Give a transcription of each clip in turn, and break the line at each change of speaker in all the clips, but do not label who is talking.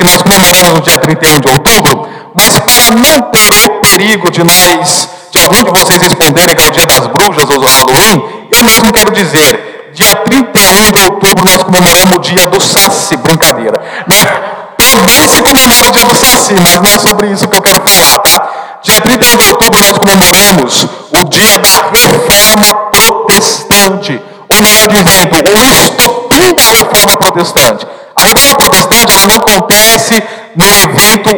que nós comemoramos no dia 31 de outubro, mas para não ter o perigo de nós, de algum de vocês responderem que é o dia das bruxas ou do Halloween, eu mesmo quero dizer, dia 31 de outubro nós comemoramos o dia do Saci, brincadeira. Né? Também se comemora o dia do Saci, mas não é sobre isso que eu quero falar, tá? Dia 31 de outubro nós comemoramos o dia da reforma protestante, ou melhor dizendo, o estopim da reforma protestante. A reforma protestante não acontece no evento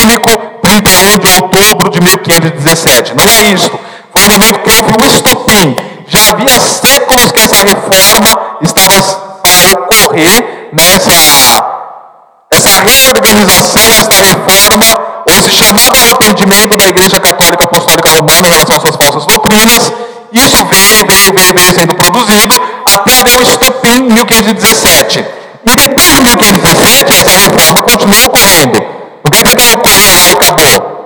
único 31 de outubro de 1517. Não é isso. Foi um evento que houve um estopim. Já havia séculos que essa reforma estava para ocorrer nessa essa reorganização, essa reforma, ou esse chamado arrependimento da Igreja Católica Apostólica Romana em relação às suas falsas doutrinas, isso veio, veio, veio, veio sendo produzido até haver um estopim em 1517. E depois de 1517, essa reforma continua ocorrendo. Não quer ocorreu lá e acabou.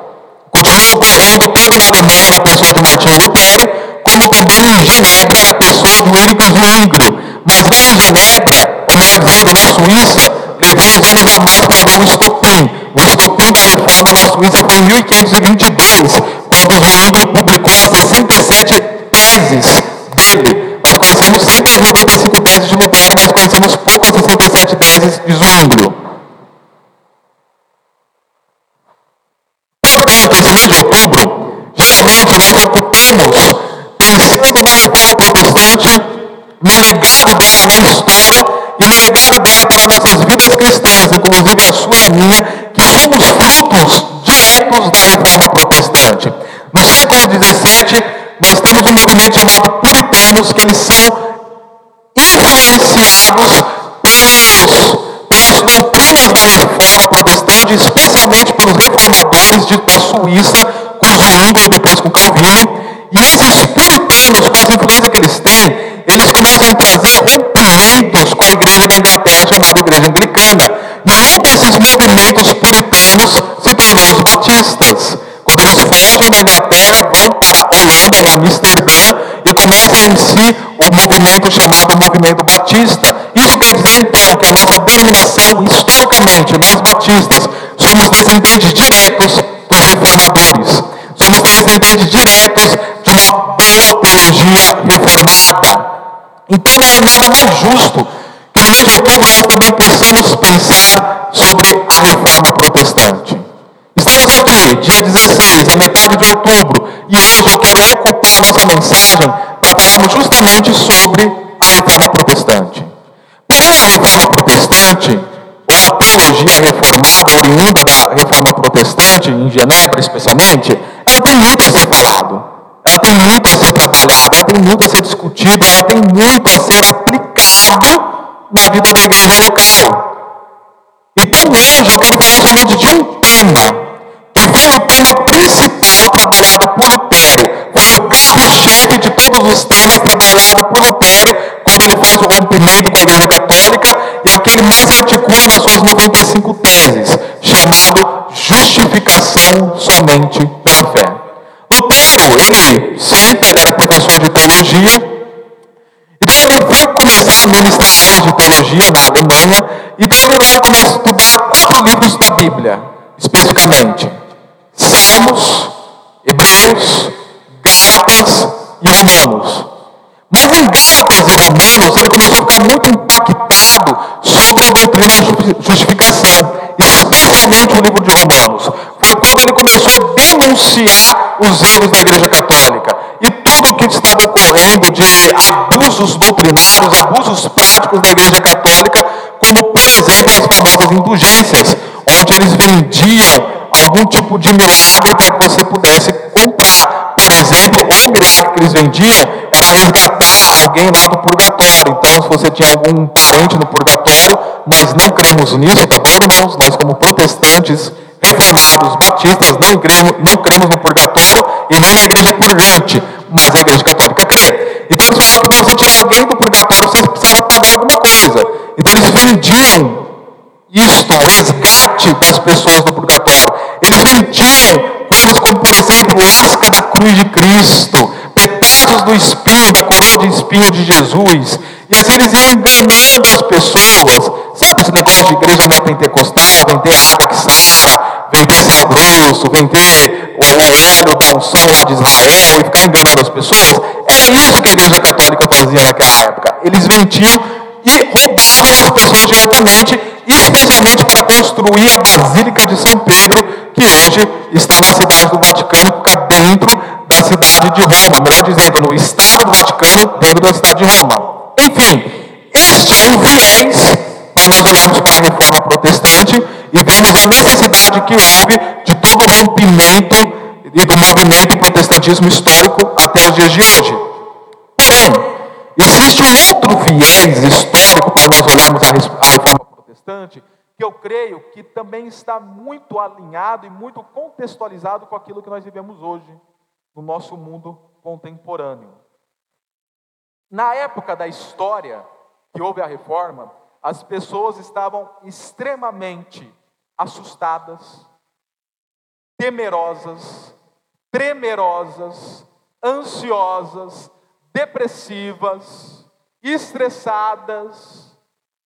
Continua ocorrendo tanto na na pessoa de Martinho Lutero, como também em Genebra, na pessoa de William Zwinglio. Mas lá em Genebra, ou melhor dizendo, na Suíça, levou a mais para um estopim. O estopim da reforma na Suíça foi em 1522, quando Zwinglio publicou as 67 teses dele. Nós conhecemos sempre as 95 teses de Lutero, conhecemos pouco as 67 teses de Zwinglio. Portanto, esse mês de outubro, geralmente nós ocupamos pensando na reforma protestante, no legado dela na história e no legado dela para nossas vidas cristãs, inclusive a sua e a minha, que somos frutos diretos da reforma protestante. No século XVII, nós temos um movimento chamado puritanos, que eles são pelos, pelas doutrinas da reforma protestante, especialmente pelos reformadores de, da Suíça, com Zwingli e depois com Calvino. E esses puritanos, com as influências que eles têm, eles começam a trazer rompimentos com a igreja da Inglaterra, chamada Igreja Anglicana. E um desses movimentos puritanos se tornou os batistas. Quando eles fogem da Inglaterra, vão para a Holanda, em Amsterdã, e começam em si o movimento chamado Movimento Batista. Isso quer dizer, então, que a nossa denominação, historicamente, nós batistas, somos descendentes diretos dos reformadores. Somos descendentes diretos de uma boa teologia reformada. Então não é nada mais justo que de outubro nós também possamos pensar sobre a reforma protestante. Estamos aqui, dia 16, a metade de outubro, e hoje eu quero ocupar nossa mensagem para falarmos justamente sobre a reforma protestante. Porém, a reforma protestante, ou a teologia reformada, oriunda da reforma protestante, em Genebra especialmente, ela tem muito a ser falado, ela tem muito a ser trabalhado, ela tem muito a ser discutido, ela tem muito a ser aplicado na vida da igreja local. Então hoje eu quero falar somente de um tema, que foi o tema principal trabalhado por os temas trabalhado por Lutero, quando ele faz o rompimento com a igreja católica, e é o que ele mais articula nas suas 95 teses, chamado justificação somente pela fé. Lutero, ele sempre era professor de teologia, então ele foi começar a ministrar aulas de teologia na Alemanha, então ele lá começa a estudar quatro livros da Bíblia, especificamente. Salmos, Hebreus, Mas em Gálatas e Romanos ele começou a ficar muito impactado sobre a doutrina da justificação, especialmente o livro de Romanos. Foi quando ele começou a denunciar os erros da Igreja Católica e tudo o que estava ocorrendo de abusos doutrinários, abusos práticos da Igreja Católica, como por exemplo as famosas indulgências, onde eles vendiam algum tipo de milagre para que você pudesse comprar. Por exemplo, o milagre que eles vendiam era resgatar alguém lá do purgatório. Então, se você tinha algum parente no purgatório, nós não cremos nisso, tá bom, irmãos? Nós, como protestantes reformados, batistas, não cremos, não cremos no purgatório e nem na igreja purgante, mas a igreja católica crê. Então, eles falavam que para você tirar alguém do purgatório, você precisava pagar alguma coisa. Então, eles vendiam isto, o resgate das pessoas do purgatório. Eles vendiam coisas como, por exemplo, lasca da cruz de Cristo, pedaços do espinho, da coroa de espinho de Jesus. E assim eles iam enganando as pessoas. Sabe esse negócio de igreja neopentecostal, lá, vem ter água que sara, vem ter sal grosso, vem ter o óleo da unção lá de Israel e ficar enganando as pessoas. Era isso que a igreja católica fazia naquela época. Eles mentiam e roubavam as pessoas diretamente, especialmente para construir a Basílica de São Pedro, que hoje está na cidade do Vaticano, fica dentro da cidade de Roma, melhor dizendo, no estado do Vaticano, dentro da cidade de Roma. Enfim, este é um viés para nós olharmos para a reforma protestante e vemos a necessidade que houve de todo o rompimento e do movimento protestantismo histórico até os dias de hoje. Porém, existe um outro viés histórico para nós olharmos a reforma protestante, que eu creio que também está muito alinhado e muito contextualizado com aquilo que nós vivemos hoje no nosso mundo contemporâneo. Na época da história que houve a reforma, as pessoas estavam extremamente assustadas, temerosas, tremerosas, ansiosas, depressivas, estressadas,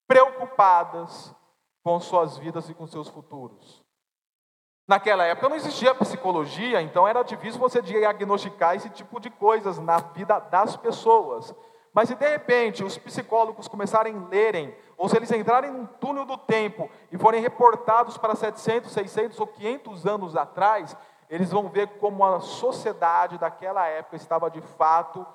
preocupadas com suas vidas e com seus futuros. Naquela época não existia psicologia, então era difícil você diagnosticar esse tipo de coisas na vida das pessoas. Mas se de repente os psicólogos começarem a lerem, ou se eles entrarem num túnel do tempo e forem reportados para 700, 600 ou 500 anos atrás, eles vão ver como a sociedade daquela época estava de fato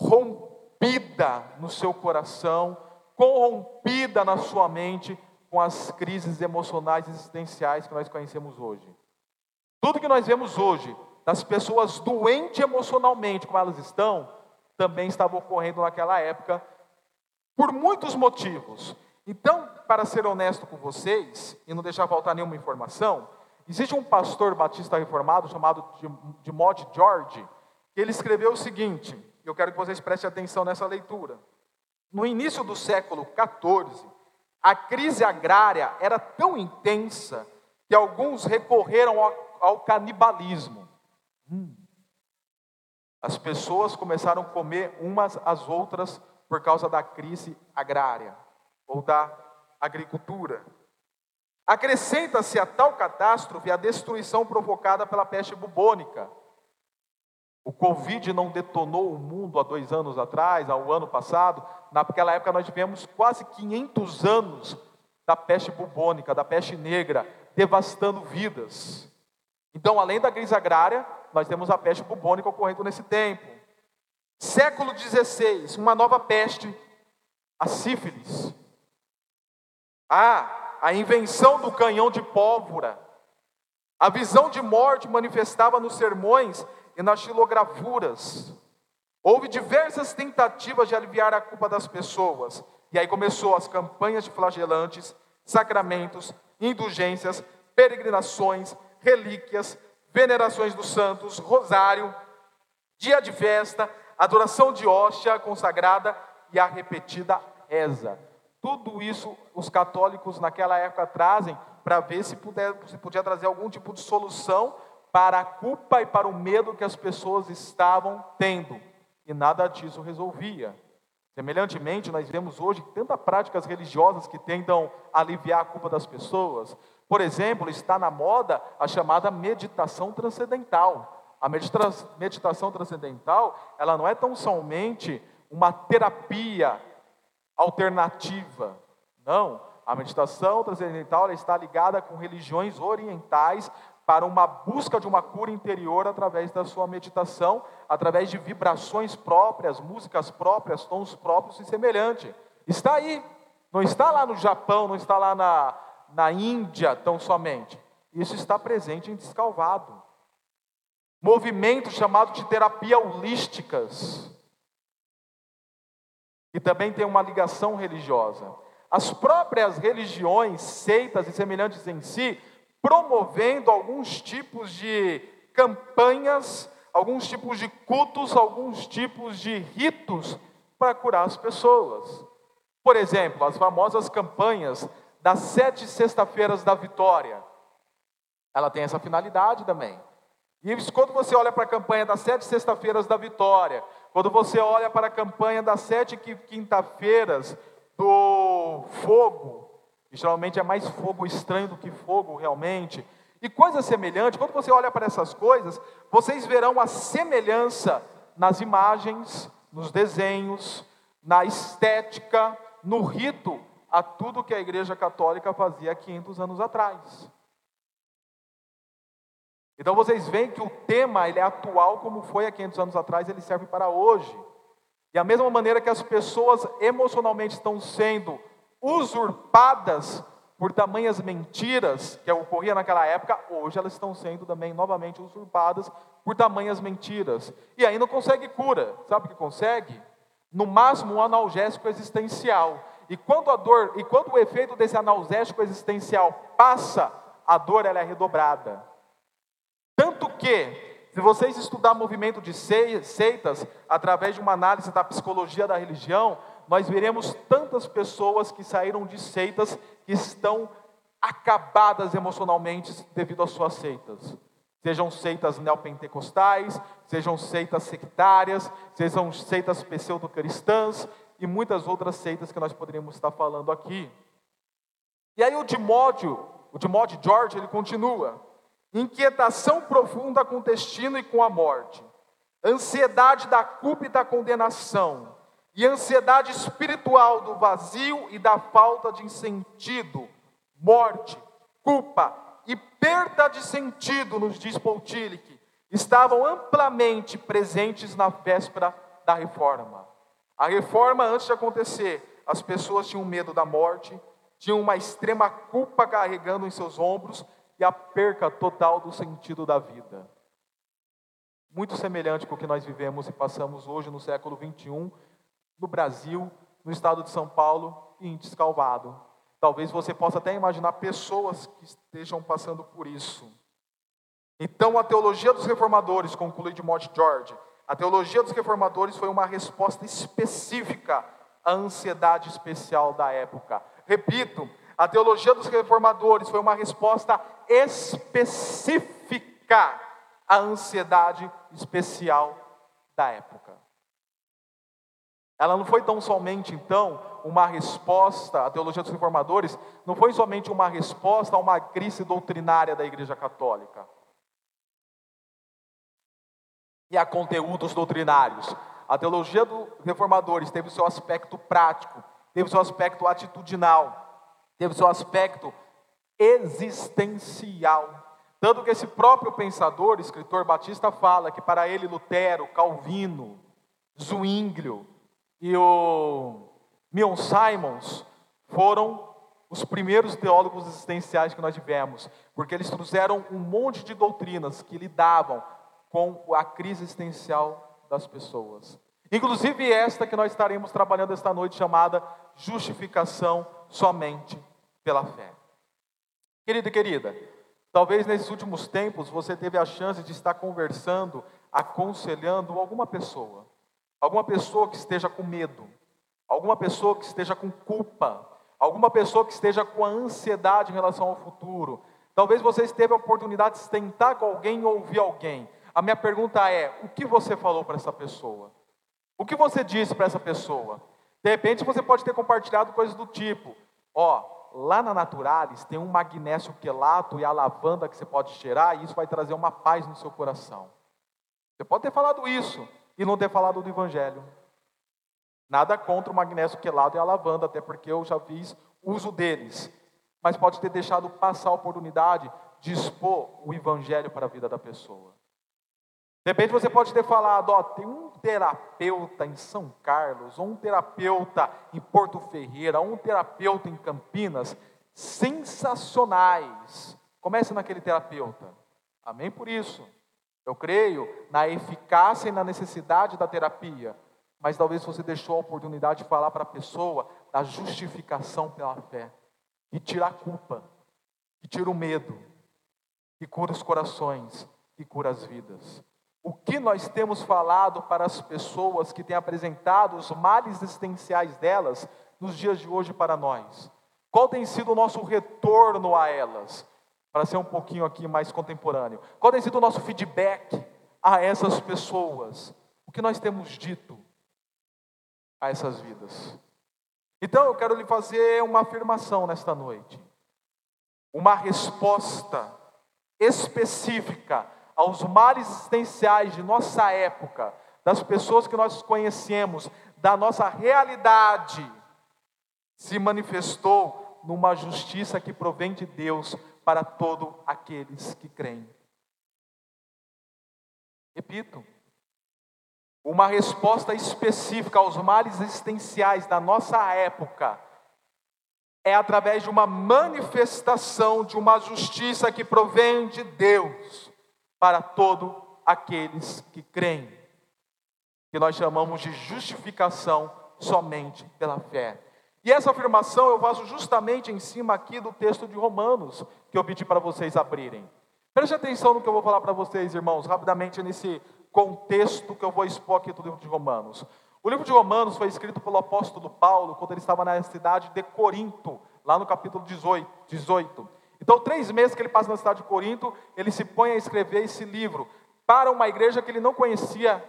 rompida no seu coração, corrompida na sua mente com as crises emocionais existenciais que nós conhecemos hoje. Tudo que nós vemos hoje, das pessoas doentes emocionalmente como elas estão, também estava ocorrendo naquela época, por muitos motivos. Então, para ser honesto com vocês, e não deixar faltar nenhuma informação, existe um pastor batista reformado chamado de Mod George, que ele escreveu o seguinte, eu quero que vocês prestem atenção nessa leitura. No início do século XIV, a crise agrária era tão intensa que alguns recorreram ao, canibalismo. Hum. As pessoas começaram a comer umas às outras por causa da crise agrária ou da agricultura. Acrescenta-se a tal catástrofe a destruição provocada pela peste bubônica o Covid não detonou o mundo há dois anos atrás, ao ano passado. Naquela época nós tivemos quase 500 anos da peste bubônica, da peste negra, devastando vidas. Então, além da crise agrária, nós temos a peste bubônica ocorrendo nesse tempo. Século XVI, uma nova peste, a sífilis. Ah, a invenção do canhão de pólvora. A visão de morte manifestava nos sermões e nas xilogravuras. Houve diversas tentativas de aliviar a culpa das pessoas. E aí começou as campanhas de flagelantes, sacramentos, indulgências, peregrinações, relíquias, venerações dos santos, rosário, dia de festa, adoração de hóstia consagrada e a repetida reza. Tudo isso os católicos naquela época trazem para ver se, puder, se podia trazer algum tipo de solução para a culpa e para o medo que as pessoas estavam tendo, e nada disso resolvia. Semelhantemente, nós vemos hoje tantas práticas religiosas que tentam aliviar a culpa das pessoas. Por exemplo, está na moda a chamada meditação transcendental. A meditação transcendental, ela não é tão somente uma terapia alternativa. Não, a meditação transcendental está ligada com religiões orientais, para uma busca de uma cura interior através da sua meditação, através de vibrações próprias, músicas próprias, tons próprios e semelhante. Está aí, não está lá no Japão, não está lá na, na Índia tão somente. Isso está presente em Descalvado. Movimento chamado de terapia holísticas, que também tem uma ligação religiosa. As próprias religiões, seitas e semelhantes em si, promovendo alguns tipos de campanhas, alguns tipos de cultos, alguns tipos de ritos para curar as pessoas. Por exemplo, as famosas campanhas das sete sexta-feiras da vitória. Ela tem essa finalidade também. E quando você olha para a campanha das sete sexta-feiras da vitória, quando você olha para a campanha das sete quinta-feiras do fogo, Geralmente é mais fogo estranho do que fogo realmente. E coisa semelhante, quando você olha para essas coisas, vocês verão a semelhança nas imagens, nos desenhos, na estética, no rito, a tudo que a Igreja Católica fazia 500 anos atrás. Então vocês veem que o tema ele é atual como foi há 500 anos atrás, ele serve para hoje. E a mesma maneira que as pessoas emocionalmente estão sendo usurpadas por tamanhas mentiras que ocorria naquela época, hoje elas estão sendo também novamente usurpadas por tamanhas mentiras. E aí não consegue cura. Sabe o que consegue? No máximo um analgésico existencial. E quando a dor, e quando o efeito desse analgésico existencial passa, a dor ela é redobrada. Tanto que, se vocês estudar movimento de seitas, através de uma análise da psicologia da religião, nós veremos tantas pessoas que saíram de seitas que estão acabadas emocionalmente devido às suas seitas. Sejam seitas neopentecostais, sejam seitas sectárias, sejam seitas pseudo-cristãs e muitas outras seitas que nós poderíamos estar falando aqui. E aí o Timóteo, o Timóteo George, ele continua inquietação profunda com o destino e com a morte, ansiedade da culpa e da condenação, e ansiedade espiritual do vazio e da falta de sentido, morte, culpa e perda de sentido, nos diz Tillich, estavam amplamente presentes na véspera da reforma. A reforma, antes de acontecer, as pessoas tinham medo da morte, tinham uma extrema culpa carregando em seus ombros e a perca total do sentido da vida. Muito semelhante com o que nós vivemos e passamos hoje no século 21, no Brasil, no estado de São Paulo e em Descalvado. Talvez você possa até imaginar pessoas que estejam passando por isso. Então, a teologia dos reformadores, conclui de Monte George, a teologia dos reformadores foi uma resposta específica à ansiedade especial da época. Repito, a teologia dos reformadores foi uma resposta específica à ansiedade especial da época. Ela não foi tão somente, então, uma resposta, a teologia dos reformadores, não foi somente uma resposta a uma crise doutrinária da Igreja Católica e a conteúdos doutrinários. A teologia dos reformadores teve o seu aspecto prático, teve o seu aspecto atitudinal, teve seu aspecto existencial. Tanto que esse próprio pensador, escritor batista, fala que para ele Lutero, Calvino, Zwinglio e o Mion Simons foram os primeiros teólogos existenciais que nós tivemos, porque eles trouxeram um monte de doutrinas que lidavam com a crise existencial das pessoas. Inclusive esta que nós estaremos trabalhando esta noite, chamada justificação somente pela fé. Querido e querida, talvez nesses últimos tempos você teve a chance de estar conversando, aconselhando alguma pessoa, alguma pessoa que esteja com medo, alguma pessoa que esteja com culpa, alguma pessoa que esteja com ansiedade em relação ao futuro. Talvez você teve a oportunidade de sentar com alguém ou ouvir alguém. A minha pergunta é: o que você falou para essa pessoa? O que você disse para essa pessoa? De repente você pode ter compartilhado coisas do tipo: ó, lá na Naturalis tem um magnésio quelato e a lavanda que você pode cheirar, e isso vai trazer uma paz no seu coração. Você pode ter falado isso e não ter falado do Evangelho. Nada contra o magnésio quelato e a lavanda, até porque eu já fiz uso deles. Mas pode ter deixado passar a oportunidade de expor o Evangelho para a vida da pessoa. De repente você pode ter falado, ó, tem um terapeuta em São Carlos, ou um terapeuta em Porto Ferreira, ou um terapeuta em Campinas, sensacionais. Comece naquele terapeuta. Amém por isso. Eu creio na eficácia e na necessidade da terapia, mas talvez você deixou a oportunidade de falar para a pessoa da justificação pela fé, e tira a culpa, e tira o medo, e cura os corações, e cura as vidas. O que nós temos falado para as pessoas que têm apresentado os males existenciais delas nos dias de hoje para nós? Qual tem sido o nosso retorno a elas? Para ser um pouquinho aqui mais contemporâneo. Qual tem sido o nosso feedback a essas pessoas? O que nós temos dito a essas vidas? Então eu quero lhe fazer uma afirmação nesta noite, uma resposta específica aos males existenciais de nossa época, das pessoas que nós conhecemos, da nossa realidade, se manifestou numa justiça que provém de Deus para todos aqueles que creem. Repito, uma resposta específica aos males existenciais da nossa época é através de uma manifestação de uma justiça que provém de Deus para todos aqueles que creem, que nós chamamos de justificação somente pela fé. E essa afirmação eu faço justamente em cima aqui do texto de Romanos, que eu pedi para vocês abrirem. Preste atenção no que eu vou falar para vocês, irmãos, rapidamente nesse contexto que eu vou expor aqui do livro de Romanos. O livro de Romanos foi escrito pelo apóstolo Paulo quando ele estava na cidade de Corinto, lá no capítulo 18. 18. Então, três meses que ele passa na cidade de Corinto, ele se põe a escrever esse livro para uma igreja que ele não conhecia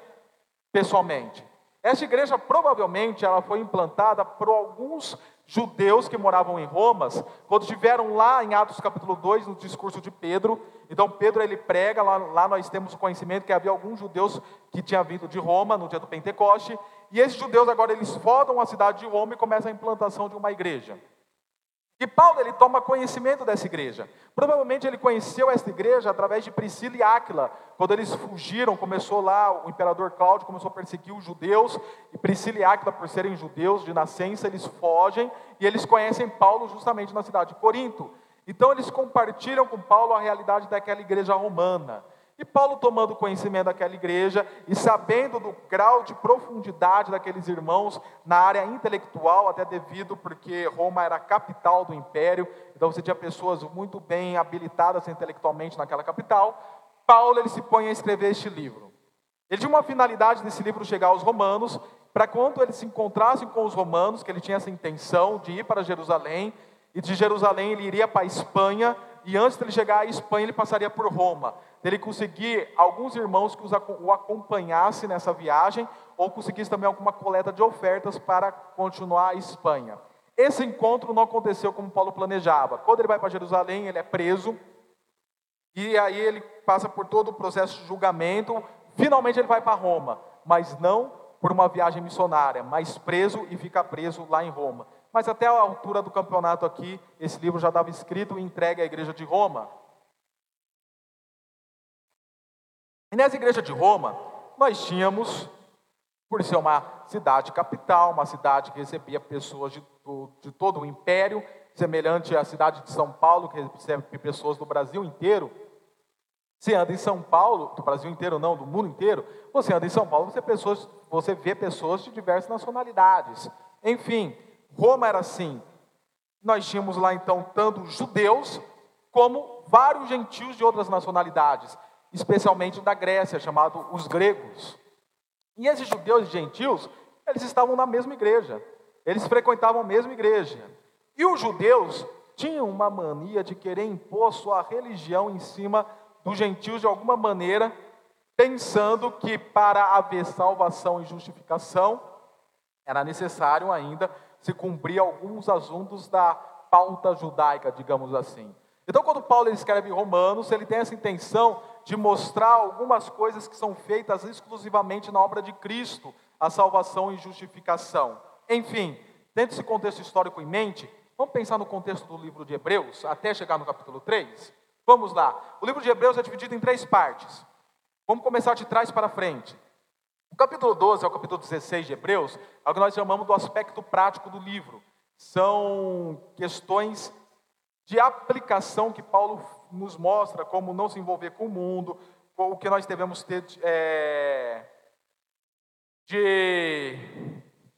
pessoalmente. Essa igreja provavelmente ela foi implantada por alguns judeus que moravam em Roma, quando estiveram lá em Atos capítulo 2, no discurso de Pedro. Então Pedro ele prega, lá, lá nós temos o conhecimento que havia alguns judeus que tinham vindo de Roma no dia do Pentecoste, e esses judeus agora eles fodam a cidade de Roma e começam a implantação de uma igreja. E Paulo ele toma conhecimento dessa igreja. Provavelmente ele conheceu essa igreja através de Priscila e Áquila. Quando eles fugiram, começou lá, o imperador Cláudio começou a perseguir os judeus. E Priscila e Áquila, por serem judeus de nascença, eles fogem e eles conhecem Paulo justamente na cidade de Corinto. Então eles compartilham com Paulo a realidade daquela igreja romana. E Paulo, tomando conhecimento daquela igreja e sabendo do grau de profundidade daqueles irmãos na área intelectual, até devido porque Roma era a capital do império, então você tinha pessoas muito bem habilitadas intelectualmente naquela capital, Paulo ele se põe a escrever este livro. Ele tinha uma finalidade desse livro chegar aos romanos, para quando ele se encontrasse com os romanos, que ele tinha essa intenção de ir para Jerusalém, e de Jerusalém ele iria para a Espanha, e antes de ele chegar à Espanha ele passaria por Roma dele conseguir alguns irmãos que o acompanhassem nessa viagem, ou conseguisse também alguma coleta de ofertas para continuar a Espanha. Esse encontro não aconteceu como Paulo planejava. Quando ele vai para Jerusalém, ele é preso, e aí ele passa por todo o processo de julgamento, finalmente ele vai para Roma, mas não por uma viagem missionária, mas preso e fica preso lá em Roma. Mas até a altura do campeonato aqui, esse livro já estava escrito e entregue à igreja de Roma. E nessa igreja de Roma, nós tínhamos, por ser uma cidade capital, uma cidade que recebia pessoas de, de todo o império, semelhante à cidade de São Paulo, que recebe pessoas do Brasil inteiro. Você anda em São Paulo, do Brasil inteiro não, do mundo inteiro, você anda em São Paulo, você, pessoas, você vê pessoas de diversas nacionalidades. Enfim, Roma era assim. Nós tínhamos lá então tanto judeus como vários gentios de outras nacionalidades especialmente da Grécia, chamado os gregos. E esses judeus e gentios, eles estavam na mesma igreja, eles frequentavam a mesma igreja. E os judeus tinham uma mania de querer impor sua religião em cima dos gentios de alguma maneira, pensando que para haver salvação e justificação, era necessário ainda se cumprir alguns assuntos da pauta judaica, digamos assim. Então, quando Paulo escreve Romanos, ele tem essa intenção de mostrar algumas coisas que são feitas exclusivamente na obra de Cristo, a salvação e justificação. Enfim, tendo esse contexto histórico em mente, vamos pensar no contexto do livro de Hebreus, até chegar no capítulo 3? Vamos lá. O livro de Hebreus é dividido em três partes. Vamos começar de trás para frente. O capítulo 12 ao capítulo 16 de Hebreus é o que nós chamamos do aspecto prático do livro. São questões de aplicação que Paulo nos mostra como não se envolver com o mundo, o que nós devemos ter é, de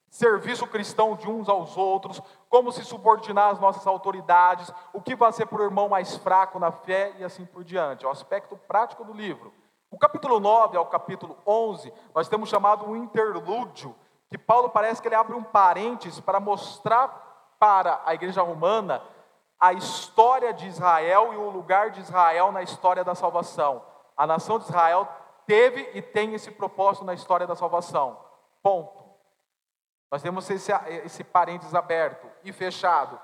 serviço cristão de uns aos outros, como se subordinar às nossas autoridades, o que vai ser para o irmão mais fraco na fé e assim por diante. É o aspecto prático do livro. O capítulo 9 ao capítulo 11, nós temos chamado um interlúdio, que Paulo parece que ele abre um parênteses para mostrar para a igreja romana a história de Israel e o lugar de Israel na história da salvação. A nação de Israel teve e tem esse propósito na história da salvação. Ponto. Nós temos esse, esse parênteses aberto e fechado.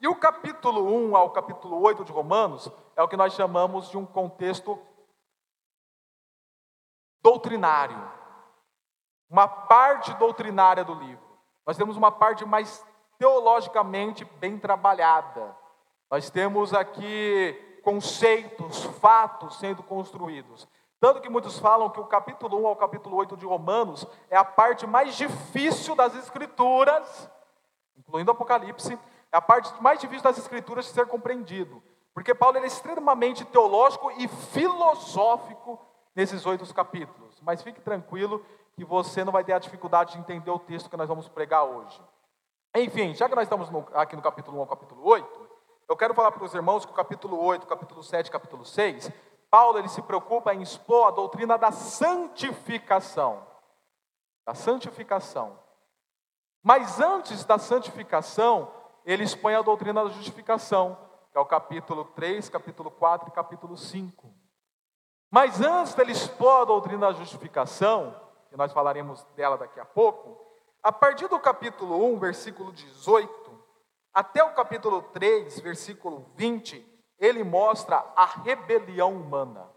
E o capítulo 1 ao capítulo 8 de Romanos é o que nós chamamos de um contexto doutrinário. Uma parte doutrinária do livro. Nós temos uma parte mais teologicamente bem trabalhada. Nós temos aqui conceitos, fatos sendo construídos. Tanto que muitos falam que o capítulo 1 ao capítulo 8 de Romanos é a parte mais difícil das Escrituras, incluindo o Apocalipse, é a parte mais difícil das Escrituras de ser compreendido. Porque Paulo é extremamente teológico e filosófico nesses oito capítulos. Mas fique tranquilo que você não vai ter a dificuldade de entender o texto que nós vamos pregar hoje. Enfim, já que nós estamos no, aqui no capítulo 1 ao capítulo 8, eu quero falar para os irmãos que o capítulo 8, capítulo 7 capítulo 6 Paulo ele se preocupa em expor a doutrina da santificação. Da santificação. Mas antes da santificação, ele expõe a doutrina da justificação, que é o capítulo 3, capítulo 4 e capítulo 5. Mas antes dele expor a doutrina da justificação, que nós falaremos dela daqui a pouco, a partir do capítulo 1, versículo 18, até o capítulo 3, versículo 20, ele mostra a rebelião humana.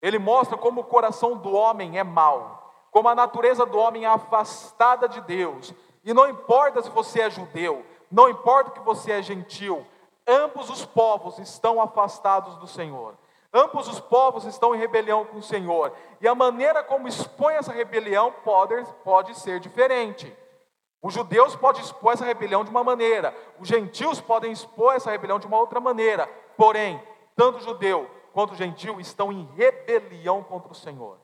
Ele mostra como o coração do homem é mau, como a natureza do homem é afastada de Deus. E não importa se você é judeu, não importa que você é gentil, ambos os povos estão afastados do Senhor. Ambos os povos estão em rebelião com o Senhor. E a maneira como expõe essa rebelião pode, pode ser diferente. Os judeus podem expor essa rebelião de uma maneira, os gentios podem expor essa rebelião de uma outra maneira. Porém, tanto o judeu quanto o gentio estão em rebelião contra o Senhor.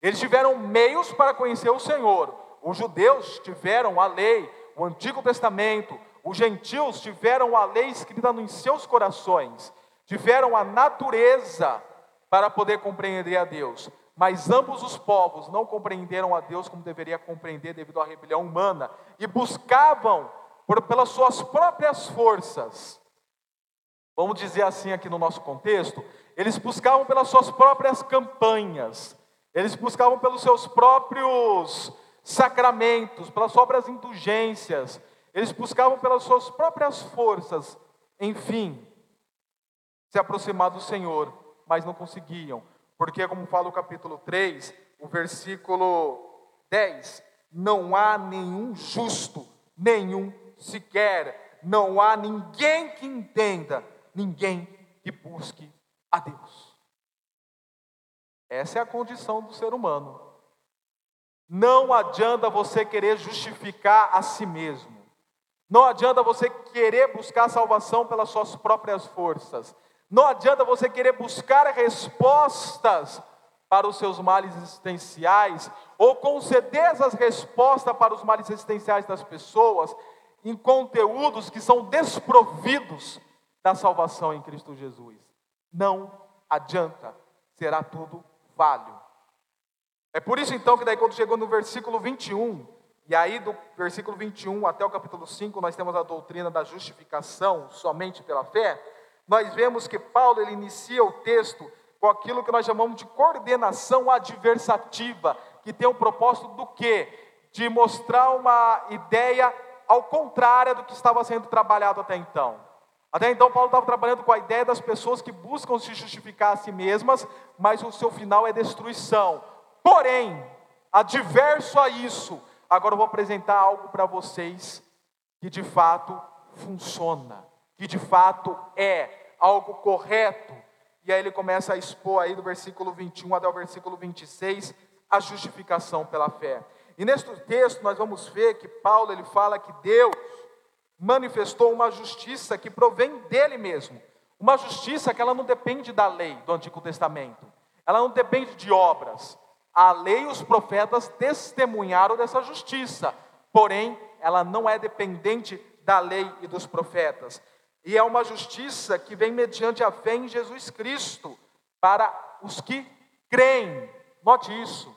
Eles tiveram meios para conhecer o Senhor. Os judeus tiveram a lei, o Antigo Testamento. Os gentios tiveram a lei escrita nos seus corações. Tiveram a natureza para poder compreender a Deus. Mas ambos os povos não compreenderam a Deus como deveria compreender devido à rebelião humana e buscavam por, pelas suas próprias forças. Vamos dizer assim aqui no nosso contexto, eles buscavam pelas suas próprias campanhas. Eles buscavam pelos seus próprios sacramentos, pelas próprias indulgências. Eles buscavam pelas suas próprias forças, enfim, se aproximar do Senhor, mas não conseguiam porque, como fala o capítulo 3, o versículo 10, não há nenhum justo, nenhum sequer, não há ninguém que entenda, ninguém que busque a Deus. Essa é a condição do ser humano. Não adianta você querer justificar a si mesmo. Não adianta você querer buscar salvação pelas suas próprias forças. Não adianta você querer buscar respostas para os seus males existenciais, ou conceder essas respostas para os males existenciais das pessoas, em conteúdos que são desprovidos da salvação em Cristo Jesus. Não adianta, será tudo falho. É por isso então que daí quando chegou no versículo 21, e aí do versículo 21 até o capítulo 5, nós temos a doutrina da justificação somente pela fé, nós vemos que Paulo ele inicia o texto com aquilo que nós chamamos de coordenação adversativa, que tem o propósito do quê? De mostrar uma ideia ao contrário do que estava sendo trabalhado até então. Até então, Paulo estava trabalhando com a ideia das pessoas que buscam se justificar a si mesmas, mas o seu final é destruição. Porém, adverso a isso, agora eu vou apresentar algo para vocês que de fato funciona que de fato é algo correto. E aí ele começa a expor aí do versículo 21 até o versículo 26 a justificação pela fé. E neste texto nós vamos ver que Paulo ele fala que Deus manifestou uma justiça que provém dele mesmo. Uma justiça que ela não depende da lei do Antigo Testamento. Ela não depende de obras. A lei e os profetas testemunharam dessa justiça. Porém, ela não é dependente da lei e dos profetas. E é uma justiça que vem mediante a fé em Jesus Cristo para os que creem. Note isso.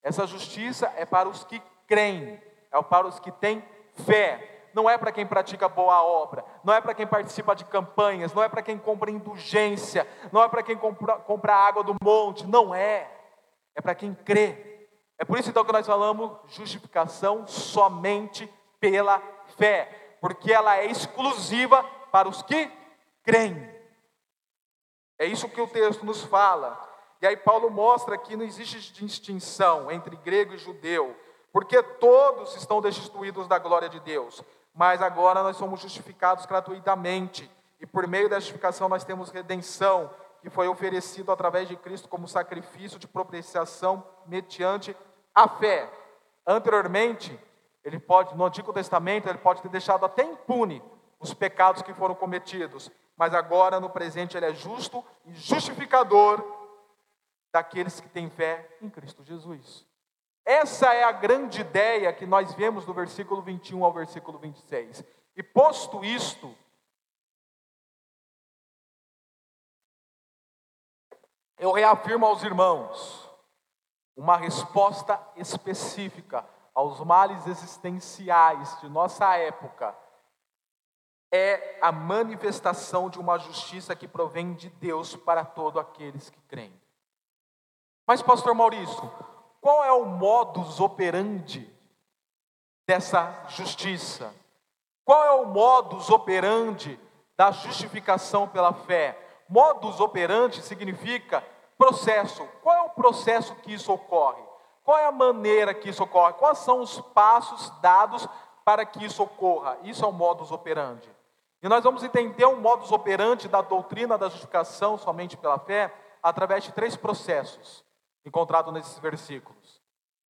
Essa justiça é para os que creem, é para os que têm fé. Não é para quem pratica boa obra, não é para quem participa de campanhas, não é para quem compra indulgência, não é para quem compra, compra água do monte, não é. É para quem crê, É por isso então que nós falamos justificação somente pela fé, porque ela é exclusiva para os que creem. É isso que o texto nos fala. E aí Paulo mostra que não existe distinção entre grego e judeu, porque todos estão destituídos da glória de Deus. Mas agora nós somos justificados gratuitamente, e por meio da justificação nós temos redenção, que foi oferecido através de Cristo como sacrifício de propiciação mediante a fé. Anteriormente, ele pode, no Antigo Testamento, ele pode ter deixado até impune os pecados que foram cometidos, mas agora no presente ele é justo e justificador daqueles que têm fé em Cristo Jesus. Essa é a grande ideia que nós vemos do versículo 21 ao versículo 26. E posto isto, eu reafirmo aos irmãos uma resposta específica aos males existenciais de nossa época é a manifestação de uma justiça que provém de Deus para todos aqueles que creem. Mas, pastor Maurício, qual é o modus operandi dessa justiça? Qual é o modus operandi da justificação pela fé? Modus operandi significa processo. Qual é o processo que isso ocorre? Qual é a maneira que isso ocorre? Quais são os passos dados para que isso ocorra? Isso é o modus operandi. E nós vamos entender o modus operandi da doutrina da justificação somente pela fé através de três processos encontrado nesses versículos.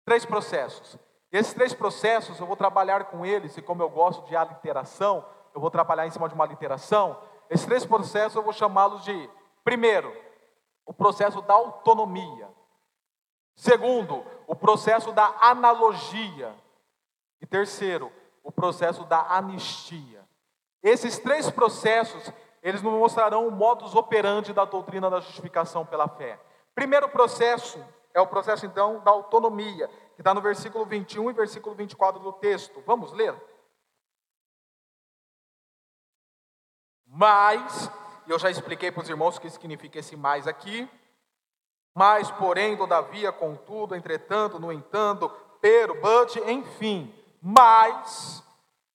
Três processos. Esses três processos eu vou trabalhar com eles, e como eu gosto de aliteração, eu vou trabalhar em cima de uma literação. Esses três processos eu vou chamá-los de, primeiro, o processo da autonomia. Segundo, o processo da analogia. E terceiro, o processo da anistia. Esses três processos, eles nos mostrarão o modus operandi da doutrina da justificação pela fé. Primeiro processo é o processo, então, da autonomia, que está no versículo 21 e versículo 24 do texto. Vamos ler? Mas, e eu já expliquei para os irmãos o que significa esse mais aqui. Mas, porém, todavia, contudo, entretanto, no entanto, pero, but, enfim. Mas,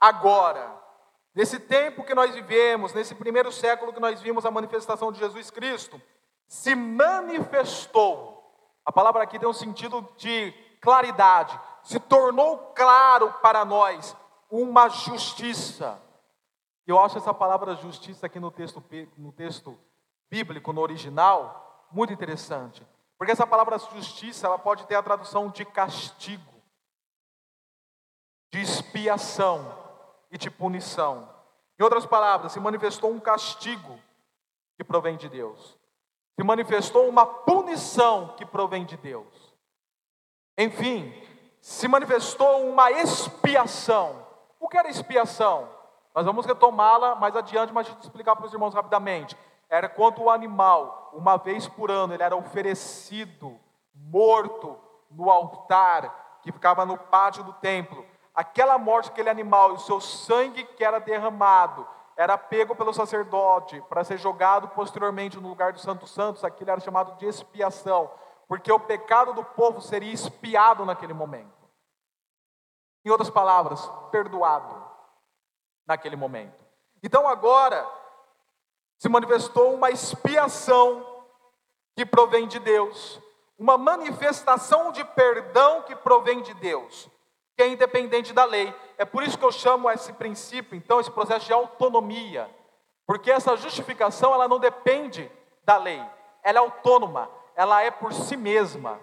agora, nesse tempo que nós vivemos, nesse primeiro século que nós vimos a manifestação de Jesus Cristo, se manifestou. A palavra aqui tem um sentido de claridade. Se tornou claro para nós uma justiça. Eu acho essa palavra justiça aqui no texto, no texto bíblico, no original, muito interessante. Porque essa palavra justiça, ela pode ter a tradução de castigo, de expiação e de punição. Em outras palavras, se manifestou um castigo que provém de Deus se manifestou uma punição que provém de Deus. Enfim, se manifestou uma expiação. O que era expiação? Nós vamos retomá-la mais adiante, mas deixa eu explicar para os irmãos rapidamente. Era quando o animal, uma vez por ano, ele era oferecido, morto, no altar, que ficava no pátio do templo. Aquela morte, aquele animal e o seu sangue que era derramado, era pego pelo sacerdote para ser jogado posteriormente no lugar dos santos santos, aquilo era chamado de expiação, porque o pecado do povo seria expiado naquele momento. Em outras palavras, perdoado naquele momento. Então agora se manifestou uma expiação que provém de Deus, uma manifestação de perdão que provém de Deus que é independente da lei. É por isso que eu chamo esse princípio, então, esse processo de autonomia. Porque essa justificação, ela não depende da lei. Ela é autônoma, ela é por si mesma.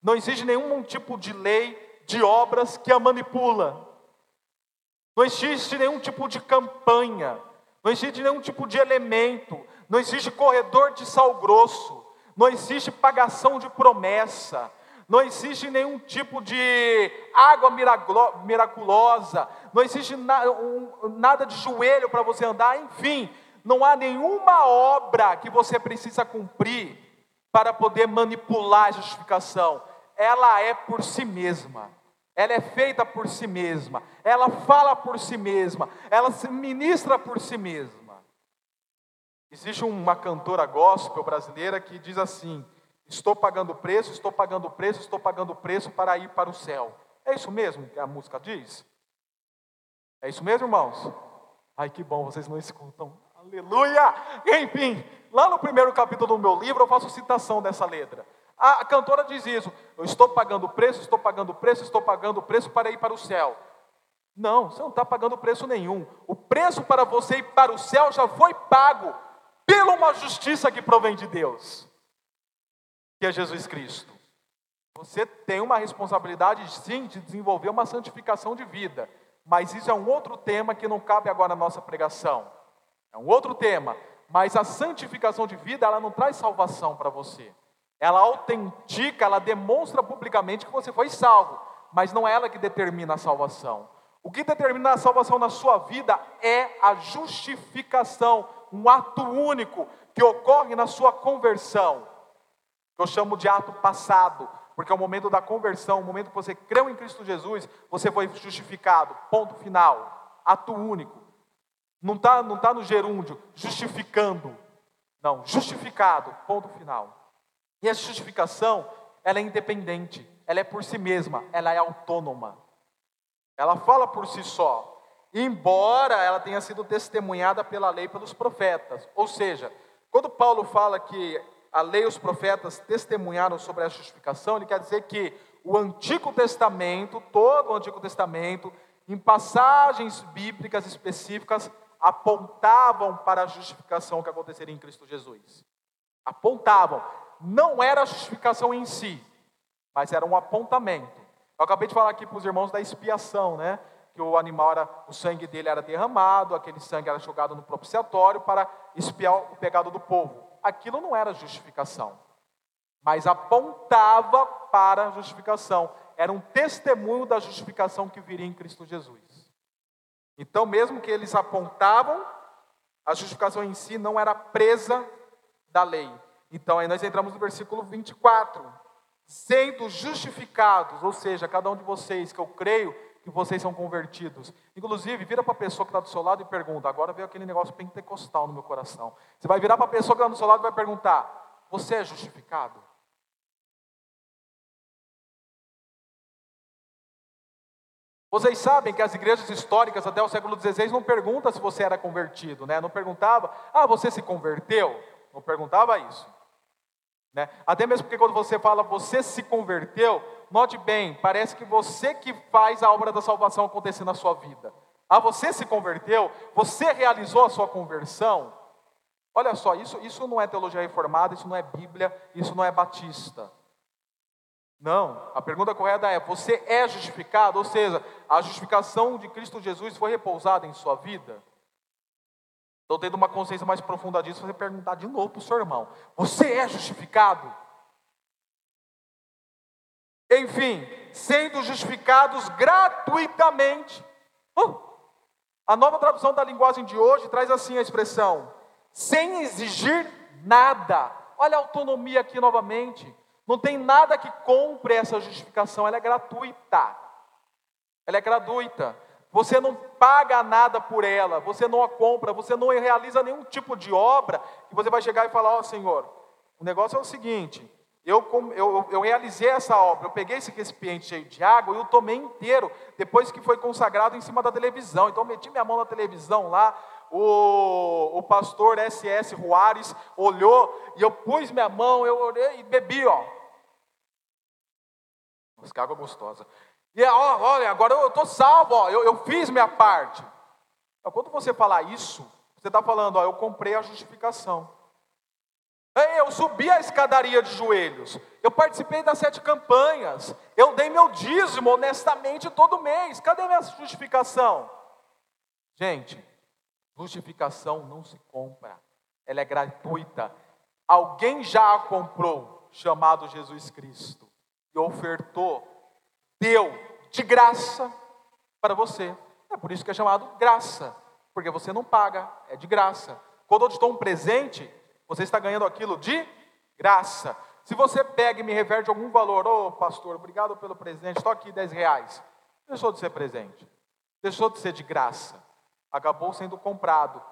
Não existe nenhum tipo de lei, de obras que a manipula. Não existe nenhum tipo de campanha, não existe nenhum tipo de elemento, não existe corredor de sal grosso, não existe pagação de promessa, não existe nenhum tipo de água miraculosa, não existe nada de joelho para você andar, enfim, não há nenhuma obra que você precisa cumprir para poder manipular a justificação. Ela é por si mesma. Ela é feita por si mesma, ela fala por si mesma, ela se ministra por si mesma. Existe uma cantora gospel brasileira que diz assim: Estou pagando preço, estou pagando preço, estou pagando preço para ir para o céu. É isso mesmo que a música diz? É isso mesmo, irmãos? Ai, que bom, vocês não escutam. Aleluia! Enfim, lá no primeiro capítulo do meu livro, eu faço citação dessa letra. A cantora diz isso: Eu estou pagando preço, estou pagando preço, estou pagando preço para ir para o céu. Não, você não está pagando preço nenhum. O preço para você ir para o céu já foi pago pela uma justiça que provém de Deus, que é Jesus Cristo. Você tem uma responsabilidade, sim, de desenvolver uma santificação de vida, mas isso é um outro tema que não cabe agora na nossa pregação. É um outro tema, mas a santificação de vida, ela não traz salvação para você. Ela autentica, ela demonstra publicamente que você foi salvo, mas não é ela que determina a salvação. O que determina a salvação na sua vida é a justificação, um ato único que ocorre na sua conversão. Eu chamo de ato passado, porque é o momento da conversão, o momento que você creu em Cristo Jesus, você foi justificado. Ponto final. Ato único. Não está não tá no gerúndio, justificando. Não, justificado. Ponto final. E essa justificação, ela é independente, ela é por si mesma, ela é autônoma. Ela fala por si só. Embora ela tenha sido testemunhada pela lei pelos profetas. Ou seja, quando Paulo fala que a lei e os profetas testemunharam sobre a justificação, ele quer dizer que o Antigo Testamento, todo o Antigo Testamento, em passagens bíblicas específicas, apontavam para a justificação que aconteceria em Cristo Jesus. Apontavam não era a justificação em si, mas era um apontamento. Eu acabei de falar aqui para os irmãos da expiação, né? Que o animal era, o sangue dele era derramado, aquele sangue era jogado no propiciatório para expiar o pecado do povo. Aquilo não era justificação, mas apontava para a justificação. Era um testemunho da justificação que viria em Cristo Jesus. Então, mesmo que eles apontavam, a justificação em si não era presa da lei, então aí nós entramos no versículo 24. Sendo justificados, ou seja, cada um de vocês, que eu creio que vocês são convertidos. Inclusive, vira para a pessoa que está do seu lado e pergunta. Agora veio aquele negócio pentecostal no meu coração. Você vai virar para a pessoa que está do seu lado e vai perguntar: Você é justificado? Vocês sabem que as igrejas históricas até o século XVI não perguntam se você era convertido, né? Não perguntava, ah, você se converteu? Não perguntava isso. Né? Até mesmo porque quando você fala você se converteu, note bem, parece que você que faz a obra da salvação acontecer na sua vida. Ah, você se converteu, você realizou a sua conversão. Olha só, isso, isso não é teologia reformada, isso não é Bíblia, isso não é batista. Não, a pergunta correta é: você é justificado? Ou seja, a justificação de Cristo Jesus foi repousada em sua vida? Então, tendo uma consciência mais profunda disso, você perguntar de novo para o seu irmão: Você é justificado? Enfim, sendo justificados gratuitamente. Uh, a nova tradução da linguagem de hoje traz assim a expressão: sem exigir nada. Olha a autonomia aqui novamente. Não tem nada que compre essa justificação, ela é gratuita. Ela é gratuita. Você não paga nada por ela, você não a compra, você não realiza nenhum tipo de obra, e você vai chegar e falar: Ó oh, Senhor, o negócio é o seguinte, eu, eu, eu, realizei essa obra, eu peguei esse recipiente cheio de água e eu tomei inteiro, depois que foi consagrado em cima da televisão. Então, meti minha mão na televisão lá, o, o pastor S.S. Juarez olhou e eu pus minha mão, eu olhei e bebi, ó. Que água gostosa. E ó, olha, agora eu estou salvo, ó, eu, eu, fiz minha parte. Quando você falar isso, você está falando, ó, eu comprei a justificação. Eu subi a escadaria de joelhos, eu participei das sete campanhas, eu dei meu dízimo honestamente todo mês. Cadê minha justificação? Gente, justificação não se compra, ela é gratuita. Alguém já a comprou, chamado Jesus Cristo, e ofertou deu de graça para você. É por isso que é chamado graça, porque você não paga, é de graça. Quando eu te dou um presente, você está ganhando aquilo de graça. Se você pega e me reverte algum valor, ô oh, pastor, obrigado pelo presente, estou aqui 10 reais. Deixou de ser presente, deixou de ser de graça, acabou sendo comprado.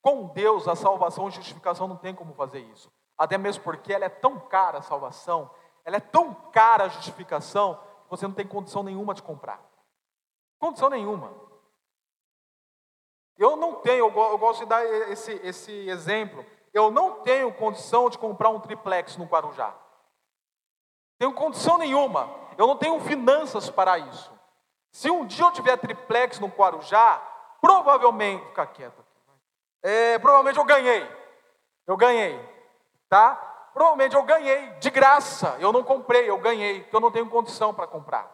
Com Deus, a salvação e justificação não tem como fazer isso. Até mesmo porque ela é tão cara a salvação, ela é tão cara a justificação, que você não tem condição nenhuma de comprar. Condição nenhuma. Eu não tenho, eu gosto de dar esse, esse exemplo. Eu não tenho condição de comprar um triplex no Guarujá. Tenho condição nenhuma. Eu não tenho finanças para isso. Se um dia eu tiver triplex no Guarujá, provavelmente. Fica quieto. É, provavelmente eu ganhei. Eu ganhei. Tá? Provavelmente eu ganhei de graça. Eu não comprei, eu ganhei, porque eu não tenho condição para comprar.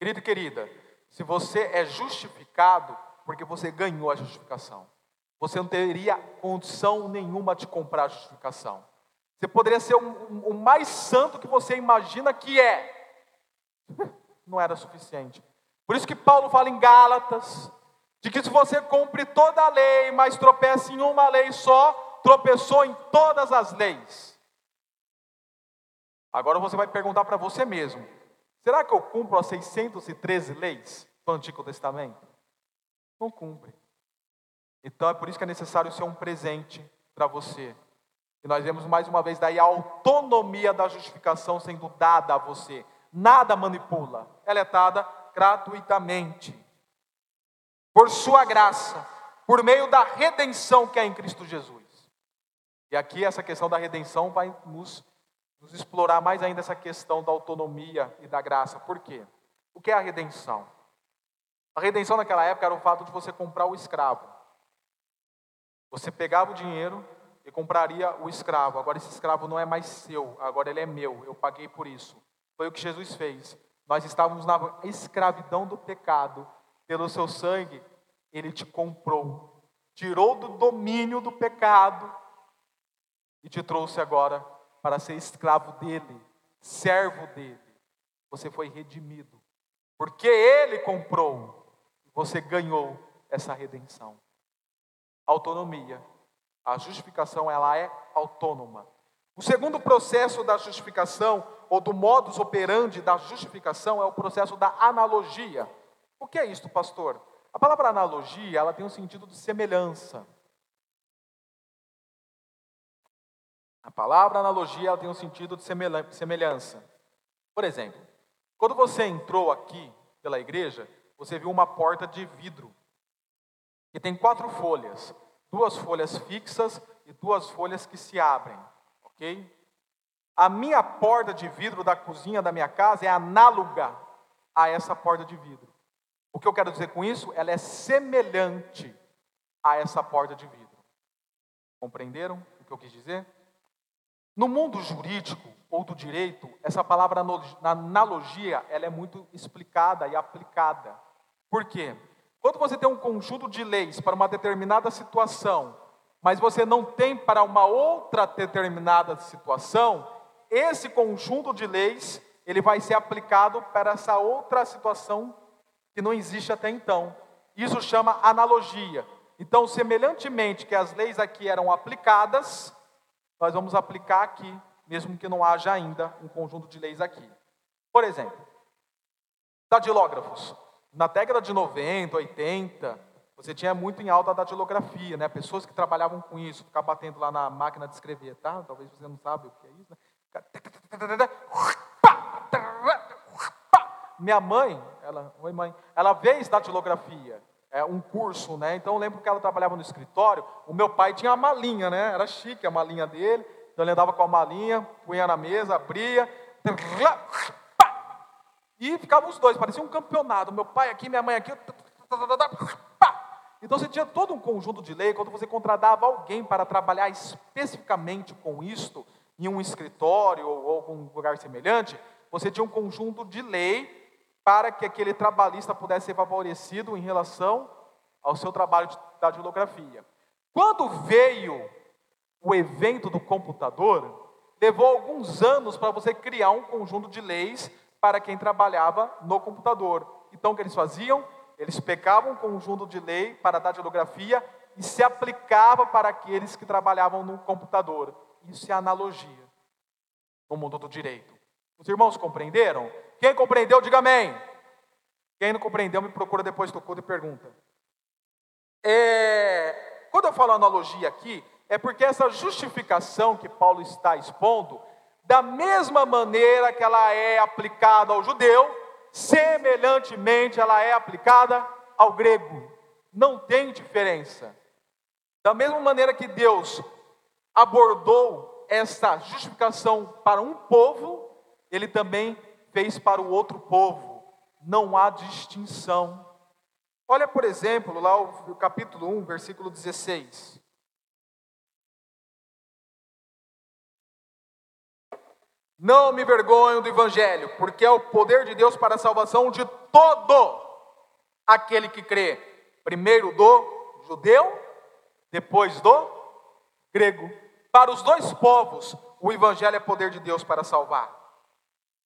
Querido e querida, se você é justificado, porque você ganhou a justificação. Você não teria condição nenhuma de comprar justificação. Você poderia ser o, o mais santo que você imagina que é. Não era suficiente. Por isso que Paulo fala em Gálatas, de que se você cumpre toda a lei, mas tropeça em uma lei só, tropeçou em todas as leis. Agora você vai perguntar para você mesmo: será que eu cumpro as 613 leis do Antigo Testamento? Não cumpre. Então é por isso que é necessário ser um presente para você. E nós vemos mais uma vez daí a autonomia da justificação sendo dada a você. Nada manipula. Ela é dada gratuitamente por sua graça, por meio da redenção que é em Cristo Jesus. E aqui essa questão da redenção vai nos, nos explorar mais ainda essa questão da autonomia e da graça. Por quê? O que é a redenção? A redenção naquela época era o fato de você comprar o escravo. Você pegava o dinheiro e compraria o escravo. Agora esse escravo não é mais seu, agora ele é meu. Eu paguei por isso. Foi o que Jesus fez. Nós estávamos na escravidão do pecado pelo seu sangue, ele te comprou, tirou do domínio do pecado e te trouxe agora para ser escravo dele, servo dele. Você foi redimido, porque ele comprou, você ganhou essa redenção. Autonomia. A justificação ela é autônoma. O segundo processo da justificação, ou do modus operandi da justificação, é o processo da analogia. O que é isto, pastor? A palavra analogia, ela tem um sentido de semelhança. A palavra analogia, ela tem um sentido de semelhança. Por exemplo, quando você entrou aqui pela igreja, você viu uma porta de vidro que tem quatro folhas, duas folhas fixas e duas folhas que se abrem, ok? A minha porta de vidro da cozinha da minha casa é análoga a essa porta de vidro. O que eu quero dizer com isso? Ela é semelhante a essa porta de vidro. Compreenderam o que eu quis dizer? No mundo jurídico ou do direito, essa palavra analogia, ela é muito explicada e aplicada. Por quê? Quando você tem um conjunto de leis para uma determinada situação, mas você não tem para uma outra determinada situação, esse conjunto de leis, ele vai ser aplicado para essa outra situação que não existe até então. Isso chama analogia. Então, semelhantemente que as leis aqui eram aplicadas, nós vamos aplicar aqui, mesmo que não haja ainda um conjunto de leis aqui. Por exemplo, datilógrafos. Na década de 90, 80, você tinha muito em alta a datilografia, né? Pessoas que trabalhavam com isso, ficar batendo lá na máquina de escrever, tá? Talvez você não sabe o que é isso, né? Minha mãe, ela, oi mãe, ela fez datilografia, é um curso, né? Então eu lembro que ela trabalhava no escritório. O meu pai tinha a malinha, né? Era chique a malinha dele. Então ele andava com a malinha, punha na mesa, abria, e ficavam os dois, parecia um campeonato. Meu pai aqui, minha mãe aqui. Então você tinha todo um conjunto de lei. Quando você contratava alguém para trabalhar especificamente com isto, em um escritório ou algum lugar semelhante, você tinha um conjunto de lei para que aquele trabalhista pudesse ser favorecido em relação ao seu trabalho de datilografia. Quando veio o evento do computador, levou alguns anos para você criar um conjunto de leis para quem trabalhava no computador. Então, o que eles faziam? Eles pegavam um conjunto de lei para a datilografia e se aplicava para aqueles que trabalhavam no computador. Isso é analogia no mundo do direito. Os irmãos compreenderam? Quem compreendeu, diga amém. Quem não compreendeu, me procura depois do culto e pergunta. É, quando eu falo analogia aqui,
é porque essa justificação que Paulo está expondo, da mesma maneira que ela é aplicada ao judeu, semelhantemente ela é aplicada ao grego. Não tem diferença. Da mesma maneira que Deus abordou essa justificação para um povo, ele também fez para o outro povo. Não há distinção. Olha, por exemplo, lá o capítulo 1, versículo 16. Não me vergonho do Evangelho, porque é o poder de Deus para a salvação de todo aquele que crê. Primeiro do judeu, depois do grego. Para os dois povos, o Evangelho é poder de Deus para salvar.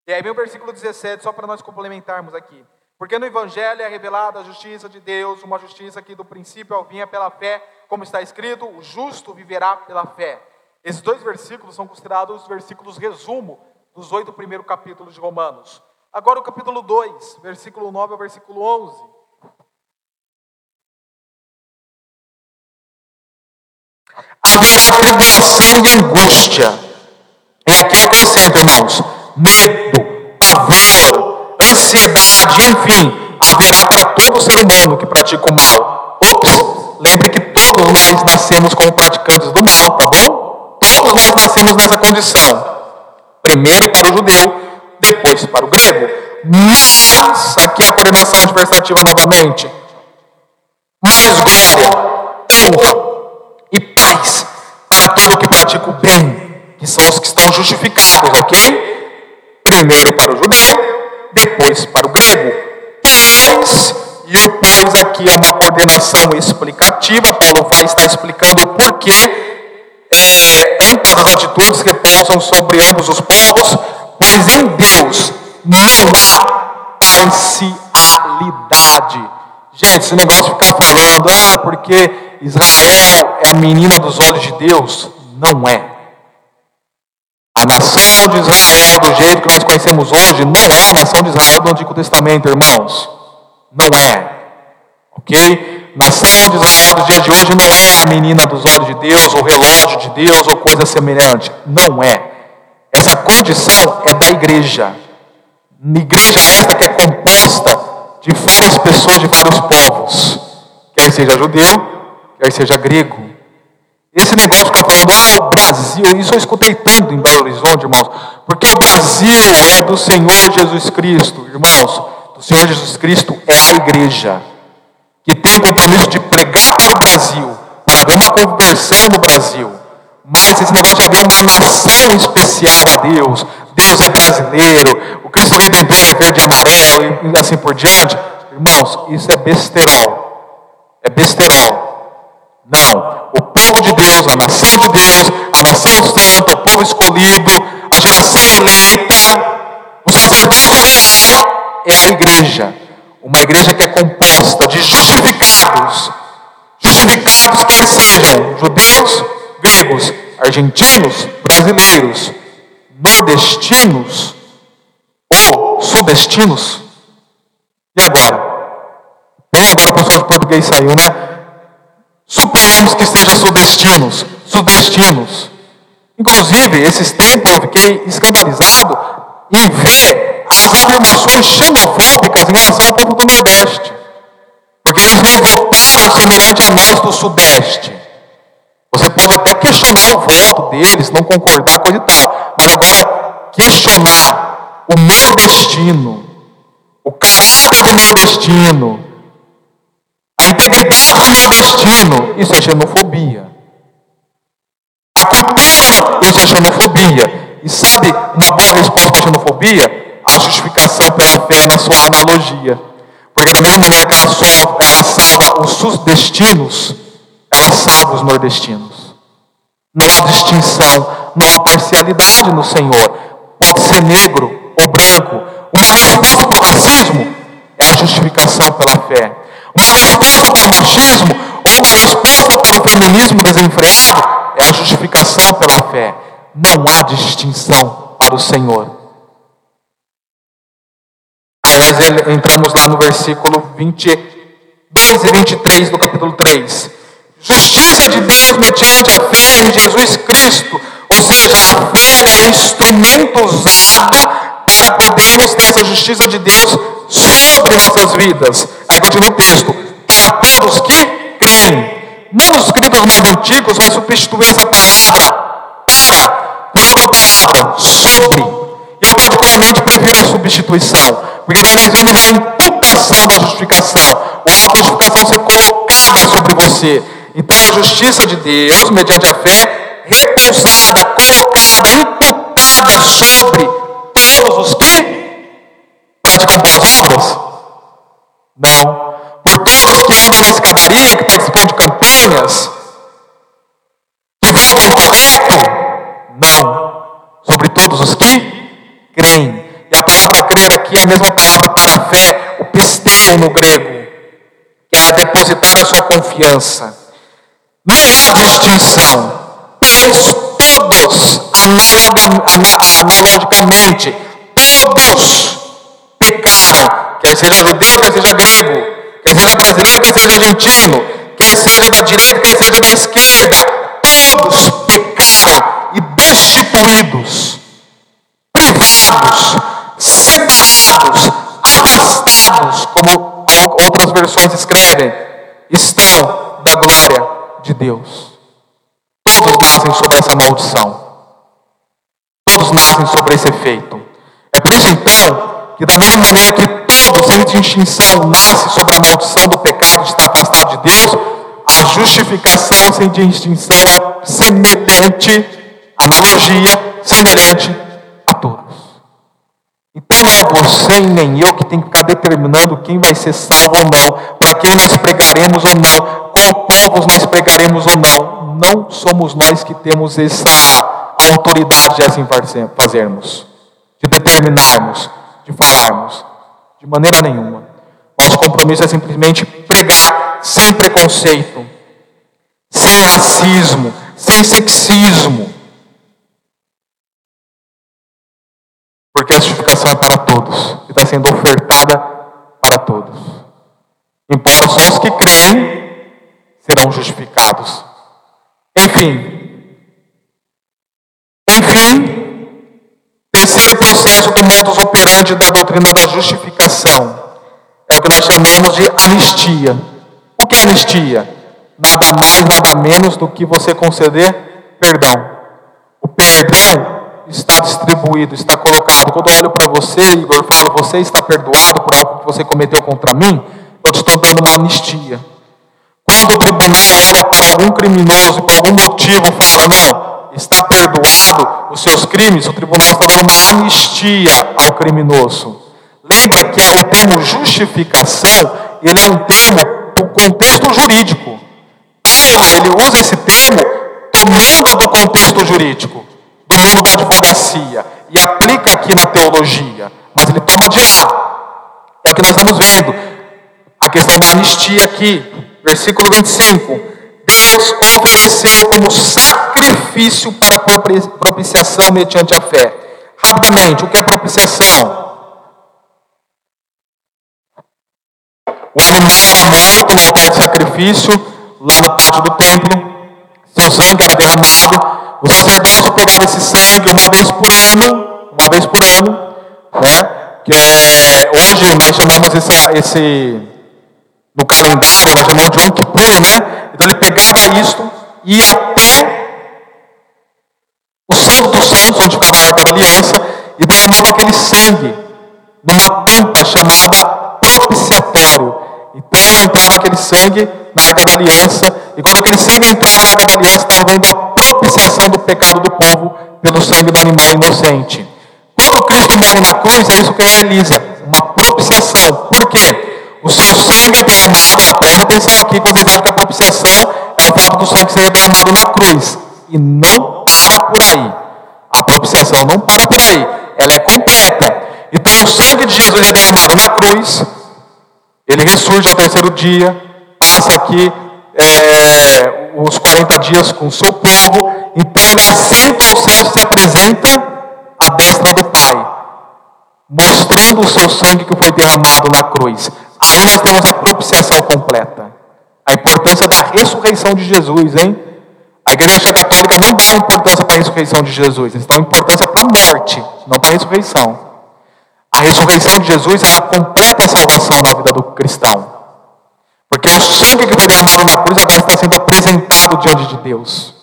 E aí vem o versículo 17, só para nós complementarmos aqui. Porque no Evangelho é revelada a justiça de Deus, uma justiça que do princípio ao fim é pela fé, como está escrito: o justo viverá pela fé. Esses dois versículos são considerados os versículos resumo dos oito primeiros capítulos de Romanos. Agora o capítulo 2, versículo 9 ao versículo 11.
Haverá tribulação e angústia. E aqui eu acrescento, irmãos, medo, pavor, ansiedade, enfim, haverá para todo ser humano que pratica o mal. Ops, lembre que todos nós nascemos como praticantes do mal, tá bom? Todos nós nascemos nessa condição. Primeiro para o judeu, depois para o grego. Mas, aqui a coordenação adversativa novamente. Mais glória, honra e paz para todo que pratica o bem, que são os que estão justificados, ok? Primeiro para o judeu, depois para o grego. Pois, e o pois aqui é uma coordenação explicativa, Paulo vai estar explicando o porquê é, tantas as atitudes que repousam sobre ambos os povos, pois em Deus não há parcialidade. Gente, esse negócio de ficar falando, ah, porque Israel é a menina dos olhos de Deus, não é. A nação de Israel, do jeito que nós conhecemos hoje, não é a nação de Israel do Antigo Testamento, irmãos. Não é. Ok? Nação de Israel dos dias de hoje não é a menina dos olhos de Deus, ou relógio de Deus, ou coisa semelhante. Não é. Essa condição é da igreja. Igreja esta que é composta de várias pessoas de vários povos, quer seja judeu, quer seja grego. Esse negócio fica falando, ah, o Brasil, isso eu escutei tanto em Belo Horizonte, irmãos, porque o Brasil é do Senhor Jesus Cristo, irmãos, do Senhor Jesus Cristo é a igreja que tem o compromisso de pregar para o Brasil, para haver uma conversão no Brasil. Mas esse negócio de haver uma nação especial a Deus, Deus é brasileiro, o Cristo Redentor é verde e amarelo e assim por diante. Irmãos, isso é besterol. É besterol. Não. O povo de Deus, a nação de Deus, a nação santa, o povo escolhido, a geração eleita, o sacerdócio real é a igreja. Uma igreja que é composta de justificados, justificados quer sejam judeus, gregos, argentinos, brasileiros, nordestinos ou sudestinos. E agora? Bem agora o professor de português saiu, né? Suponhamos que sejam sudestinos, sudestinos. Inclusive, esses tempos eu fiquei escandalizado em ver as afirmações xenofóbicas em relação ao povo do Nordeste. Porque eles não votaram semelhante a nós do Sudeste. Você pode até questionar o voto deles, não concordar, coisa e tal. Mas agora, questionar o nordestino, o caráter do nordestino, a integridade do nordestino, isso é xenofobia. A cultura, isso é xenofobia. E sabe uma boa resposta à xenofobia? A justificação pela fé na sua analogia. Porque da mesma maneira que ela, salva, ela salva os sudestinos, ela salva os nordestinos. Não há distinção, não há parcialidade no Senhor. Pode ser negro ou branco. Uma resposta para o racismo é a justificação pela fé. Uma resposta para o machismo ou uma resposta para o feminismo desenfreado é a justificação pela fé. Não há distinção para o Senhor entramos lá no versículo 22 e 23 do capítulo 3. Justiça de Deus mediante a fé em Jesus Cristo. Ou seja, a fé é instrumento usado para podermos ter essa justiça de Deus sobre nossas vidas. Aí continua o texto: para todos que creem. Não os escritos mais antigos vai substituir essa palavra para por outra palavra, sobre. Eu particularmente prefiro a substituição, porque daí nós vemos a imputação da justificação, a justificação ser colocada sobre você. Então a justiça de Deus, mediante a fé, repousada, colocada, imputada sobre todos os que praticam boas obras? Não. Por todos os que andam na escadaria, que participam de campanhas, que votam correto? Não. Sobre todos os que creem. E a palavra crer aqui é a mesma pisteu no grego, que é depositar a sua confiança. Não há distinção, pois todos, analogicamente, todos pecaram, quer seja judeu, quer seja grego, quer seja brasileiro, quer seja argentino, quer seja da direita, quer seja da esquerda, todos pecaram e destituídos, privados, separados, como outras versões escrevem, estão da glória de Deus. Todos nascem sobre essa maldição. Todos nascem sobre esse efeito. É por isso então que da mesma maneira que todos, sem distinção, nascem sobre a maldição do pecado de estar afastado de Deus, a justificação sem distinção é semelhante, analogia semelhante. Não é você e nem eu que tem que ficar determinando quem vai ser salvo ou não, para quem nós pregaremos ou não, qual povos nós pregaremos ou não, não somos nós que temos essa autoridade de assim fazermos, de determinarmos, de falarmos, de maneira nenhuma. Nosso compromisso é simplesmente pregar sem preconceito, sem racismo, sem sexismo. Porque a justificação é para todos e está sendo ofertada para todos. Embora só os que creem serão justificados. Enfim, enfim, terceiro processo do modus operandi da doutrina da justificação é o que nós chamamos de anistia. O que é anistia? Nada mais, nada menos do que você conceder perdão. O perdão está distribuído, está colocado. Quando eu olho para você, Igor, falo, você está perdoado por algo que você cometeu contra mim, eu te estou dando uma anistia. Quando o tribunal olha para algum criminoso e por algum motivo fala, não, está perdoado os seus crimes, o tribunal está dando uma anistia ao criminoso. Lembra que o termo justificação, ele é um termo do contexto jurídico. Paulo, ele usa esse termo tomando do contexto jurídico, do mundo da advocacia, e aplica aqui na teologia, mas ele toma de lá. É o que nós estamos vendo. A questão da anistia aqui, Versículo 25: Deus ofereceu como sacrifício para propiciação mediante a fé. Rapidamente, o que é propiciação? O animal era morto no altar de sacrifício, lá no pátio do templo, seu sangue era derramado, o sacerdote pegava esse sangue uma vez por ano, uma vez por ano, né? Que é, hoje nós chamamos esse, esse no calendário, nós chamamos de Yom né? Então ele pegava isto, ia até o Santo dos Santos, onde ficava a Arca da Aliança, e derramava aquele sangue numa tampa chamada propiciatório. Então entrava aquele sangue na Arca da Aliança, e quando entrava na Arca da Aliança, estava vendo a propiciação do pecado do povo pelo sangue do animal inocente. Quando Cristo morre na cruz, é isso que realiza, uma propiciação. Por quê? O seu sangue é derramado, presta atenção aqui, que vocês sabem que a propiciação é o fato do sangue ser derramado na cruz. E não para por aí. A propiciação não para por aí. Ela é completa. Então o sangue de Jesus é derramado na cruz. Ele ressurge ao terceiro dia. Passa aqui é, os 40 dias com o seu povo. Então ele assenta ao céu e se apresenta à destra do Pai. Mostrando o seu sangue que foi derramado na cruz. Aí nós temos a propiciação completa. A importância da ressurreição de Jesus, hein? A igreja católica não dá importância para a ressurreição de Jesus, eles dão importância para a morte, não para a ressurreição. A ressurreição de Jesus, ela completa a salvação na vida do cristão. Porque o sangue que foi derramado na cruz agora está sendo apresentado diante de Deus.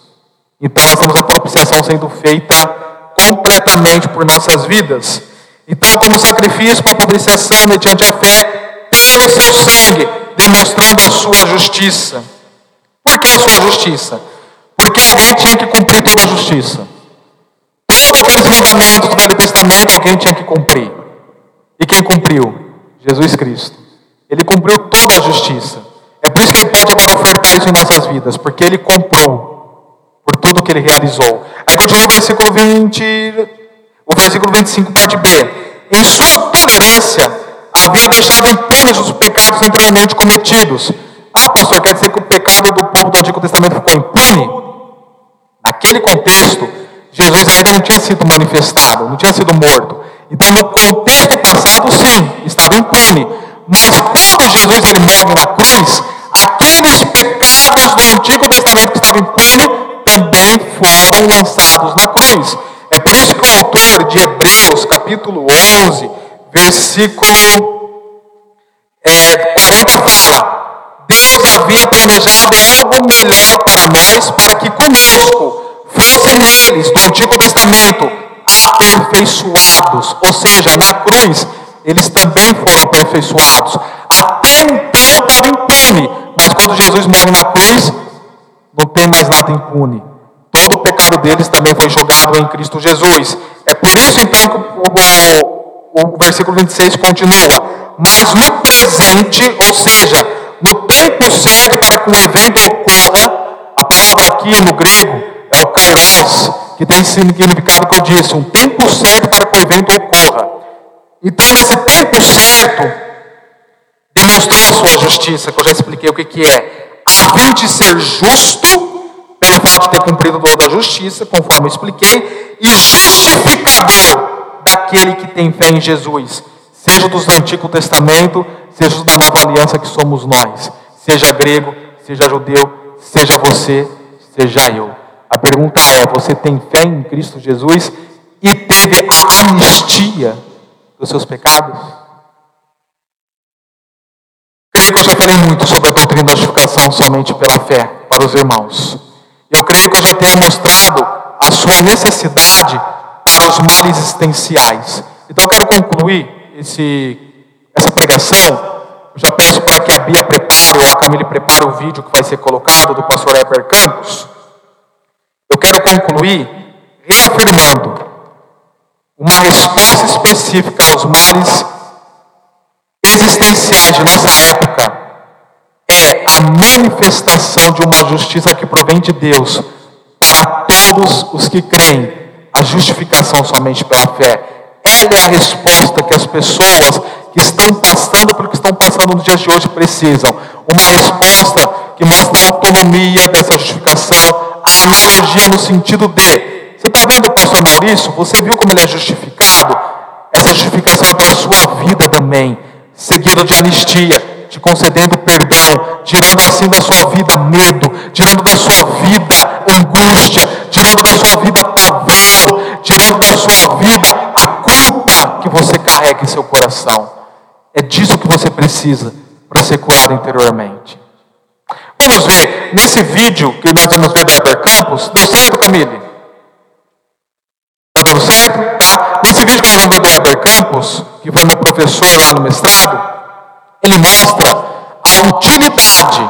Então nós temos a propiciação sendo feita completamente por nossas vidas. Então, como sacrifício para propiciação mediante a fé, pelo seu sangue, demonstrando a sua justiça. Por que a sua justiça? Porque alguém tinha que cumprir toda a justiça. Todos aqueles mandamentos do Velho Testamento alguém tinha que cumprir. E quem cumpriu? Jesus Cristo. Ele cumpriu toda a justiça. É por isso que ele pode agora ofertar isso em nossas vidas, porque ele comprou por tudo que ele realizou. Aí continua o versículo 20, o versículo 25, parte B. Em sua tolerância, havia deixado impunes os pecados anteriormente cometidos. Ah, pastor, quer dizer que o pecado do povo do Antigo Testamento ficou impune? Naquele contexto, Jesus ainda não tinha sido manifestado, não tinha sido morto. Então, no contexto passado, sim, estava impune. Mas quando Jesus ele morre na cruz, aqueles pecados do Antigo Testamento que estavam impunes também foram lançados na cruz. É por isso que o autor de Hebreus, capítulo 11, versículo é, 40 fala: Deus havia planejado algo melhor para nós, para que conosco fossem eles do Antigo Testamento aperfeiçoados, ou seja, na cruz eles também foram aperfeiçoados. Até então estava impune, mas quando Jesus morre na cruz, não tem mais nada impune. Todo o pecado deles também foi jogado em Cristo Jesus. É por isso então que o, o, o versículo 26 continua. Mas no presente, ou seja, no tempo certo para que um evento ocorra, a palavra aqui no grego é o kairos, que tem significado que eu disse, um tempo certo para que o evento ocorra. Então, nesse tempo certo, demonstrou a sua justiça, que eu já expliquei o que, que é, fim de ser justo, pelo fato de ter cumprido toda a justiça, conforme eu expliquei, e justificador daquele que tem fé em Jesus, seja dos do Antigo Testamento, seja da nova aliança que somos nós, seja grego, seja judeu, seja você, seja eu. A pergunta é: você tem fé em Cristo Jesus? E teve a anistia dos seus pecados? Creio que eu já falei muito sobre a doutrina da justificação somente pela fé para os irmãos. Eu creio que eu já tenho mostrado a sua necessidade para os males existenciais. Então quero concluir esse, essa pregação. Eu já peço para que a Bia prepare, ou a Camille prepare o vídeo que vai ser colocado do pastor Heber Campos. Eu quero concluir reafirmando uma resposta específica aos males existenciais de nossa época é a manifestação de uma justiça que provém de Deus para todos os que creem, a justificação somente pela fé. Ela é a resposta que as pessoas que estão passando pelo que estão passando nos dias de hoje precisam. Uma resposta que mostra a autonomia dessa justificação, a analogia no sentido de você está vendo o pastor Maurício? Você viu como ele é justificado? Essa justificação é para a sua vida também, seguido de anistia, te concedendo perdão, tirando assim da sua vida medo, tirando da sua vida angústia, tirando da sua vida pavor, tirando da sua vida a culpa que você carrega em seu coração. É disso que você precisa para ser curado interiormente. Vamos ver, nesse vídeo que nós vamos ver do Heber Campos, deu certo, Camille? Está tudo certo? Tá? Nesse Heber Campos, que foi meu professor lá no mestrado, ele mostra a utilidade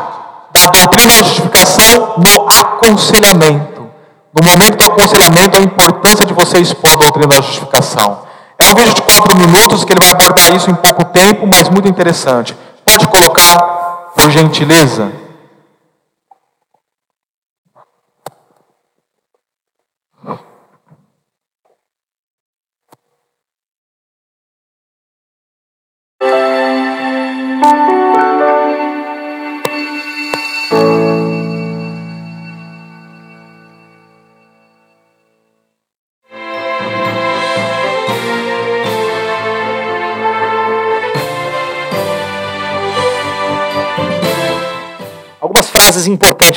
da doutrina da justificação no aconselhamento. No momento do aconselhamento, a importância de você expor a doutrina da justificação. É um vídeo de quatro minutos que ele vai abordar isso em pouco tempo, mas muito interessante. Pode colocar, por gentileza?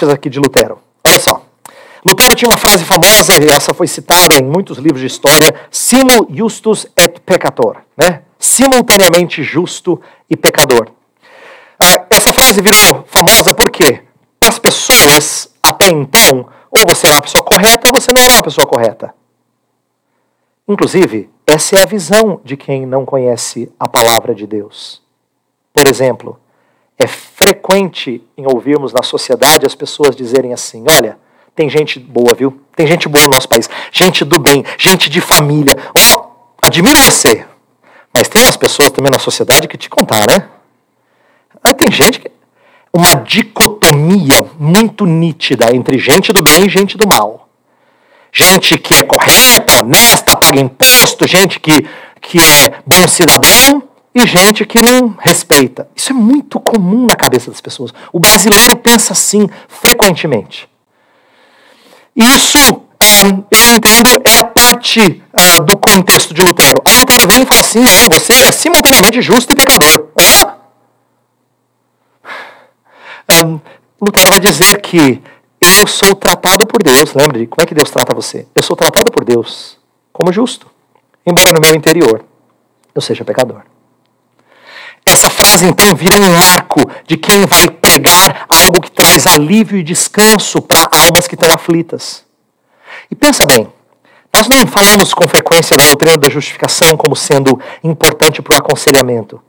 Aqui de Lutero. Olha só. Lutero tinha uma frase famosa, e essa foi citada em muitos livros de história, simul justus et peccator, né? Simultaneamente justo e pecador. Ah, essa frase virou famosa por quê? As pessoas, até então, ou você é uma pessoa correta ou você não é uma pessoa correta. Inclusive, essa é a visão de quem não conhece a palavra de Deus. Por exemplo, é frequente em ouvirmos na sociedade as pessoas dizerem assim: olha, tem gente boa, viu? Tem gente boa no nosso país, gente do bem, gente de família. Ó, oh, admiro você. Mas tem umas pessoas também na sociedade que te contar, né? Aí tem gente que. Uma dicotomia muito nítida entre gente do bem e gente do mal. Gente que é correta, honesta, paga imposto, gente que, que é bom cidadão e gente que não respeita. Isso é muito comum na cabeça das pessoas. O brasileiro pensa assim frequentemente. Isso, um, eu entendo, é a parte uh, do contexto de Lutero. Aí Lutero vem e fala assim: não, você é simultaneamente justo e pecador. Um, Lutero vai dizer que eu sou tratado por Deus. Lembre, como é que Deus trata você? Eu sou tratado por Deus como justo, embora no meu interior eu seja pecador. Essa frase então vira um marco de quem vai pregar algo que traz alívio e descanso para almas que estão aflitas. E pensa bem, nós não falamos com frequência da doutrina da justificação como sendo importante para o aconselhamento,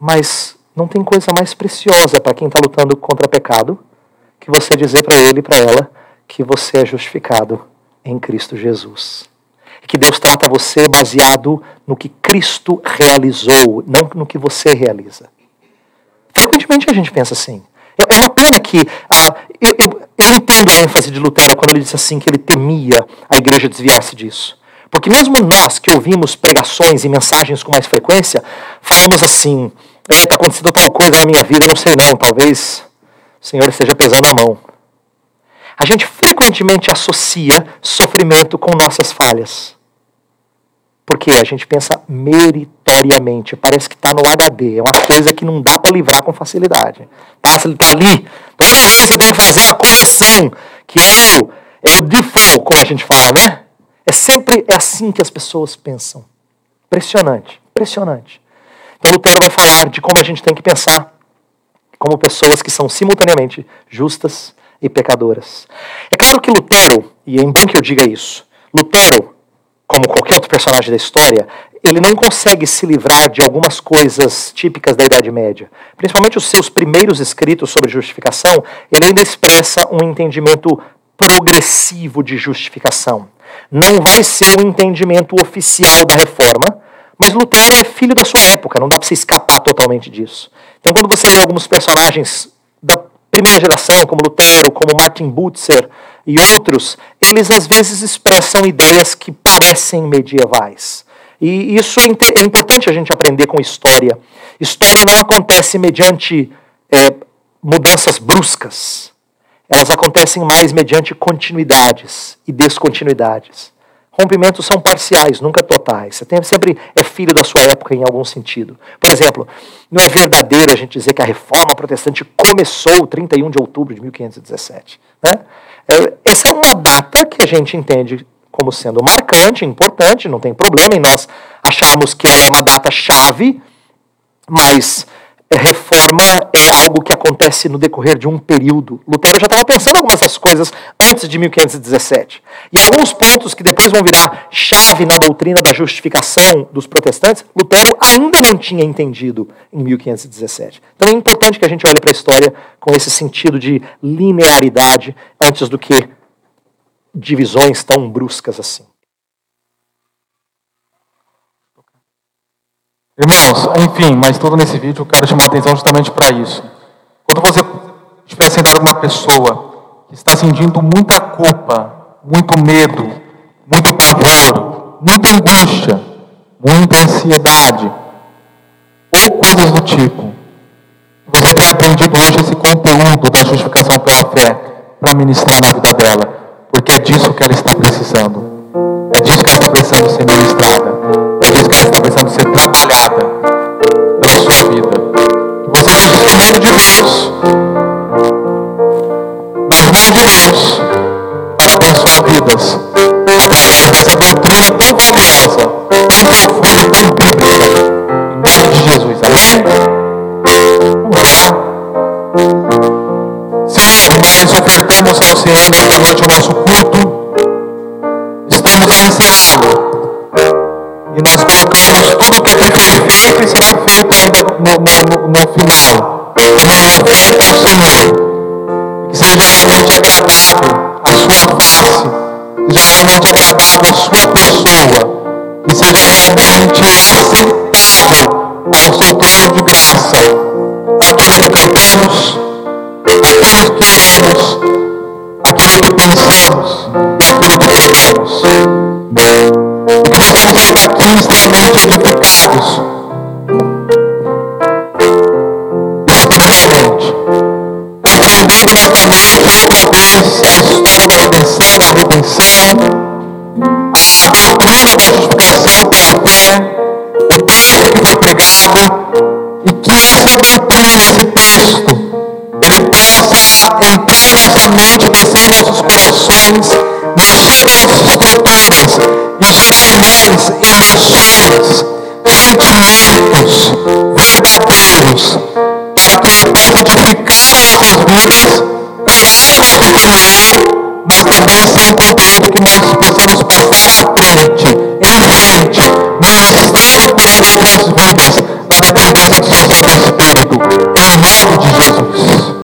mas não tem coisa mais preciosa para quem está lutando contra o pecado que você dizer para ele e para ela que você é justificado em Cristo Jesus que Deus trata você baseado no que Cristo realizou, não no que você realiza. Frequentemente a gente pensa assim. É uma pena que. Ah, eu, eu, eu entendo a ênfase de Lutero quando ele disse assim que ele temia a igreja desviar-se disso. Porque mesmo nós que ouvimos pregações e mensagens com mais frequência, falamos assim: está acontecendo tal coisa na minha vida, não sei não, talvez o Senhor esteja pesando a mão. A gente frequentemente associa sofrimento com nossas falhas. Porque a gente pensa meritoriamente, parece que está no HD, é uma coisa que não dá para livrar com facilidade. Passa, ele está ali. Toda vez você tem que fazer uma correção, que é o, é o default, como a gente fala, né? É sempre é assim que as pessoas pensam. Impressionante, impressionante. Então Lutero vai falar de como a gente tem que pensar como pessoas que são simultaneamente justas e pecadoras. É claro que Lutero, e é bom que eu diga isso, Lutero como qualquer outro personagem da história, ele não consegue se livrar de algumas coisas típicas da Idade Média. Principalmente os seus primeiros escritos sobre justificação, ele ainda expressa um entendimento progressivo de justificação. Não vai ser o entendimento oficial da reforma, mas Lutero é filho da sua época, não dá para você escapar totalmente disso. Então, quando você lê alguns personagens da primeira geração, como Lutero, como Martin Butzer e outros, eles às vezes expressam ideias que parecem medievais. E isso é, é importante a gente aprender com história. História não acontece mediante é, mudanças bruscas. Elas acontecem mais mediante continuidades e descontinuidades. Rompimentos são parciais, nunca totais. Você tem, sempre é filho da sua época em algum sentido. Por exemplo, não é verdadeiro a gente dizer que a reforma protestante começou 31 de outubro de 1517. Né? É, essa é uma data que a gente entende como sendo marcante, importante, não tem problema em nós acharmos que ela é uma data chave, mas reforma é algo que acontece no decorrer de um período. Lutero já estava pensando algumas dessas coisas antes de 1517. E alguns pontos que depois vão virar chave na doutrina da justificação dos protestantes, Lutero ainda não tinha entendido em 1517. Então é importante que a gente olhe para a história com esse sentido de linearidade antes do que divisões tão bruscas assim.
Irmãos, enfim, mas tudo nesse vídeo eu quero chamar a atenção justamente para isso. Quando você estiver sentado com uma pessoa que está sentindo muita culpa, muito medo, muito pavor, muita angústia, muita ansiedade, ou coisas do tipo, você tem aprendido hoje esse conteúdo da justificação pela fé para ministrar na vida dela, porque é disso que ela está precisando. É disso que ela está precisando ser ministrada pela sua vida. Que você vai instrumento de Deus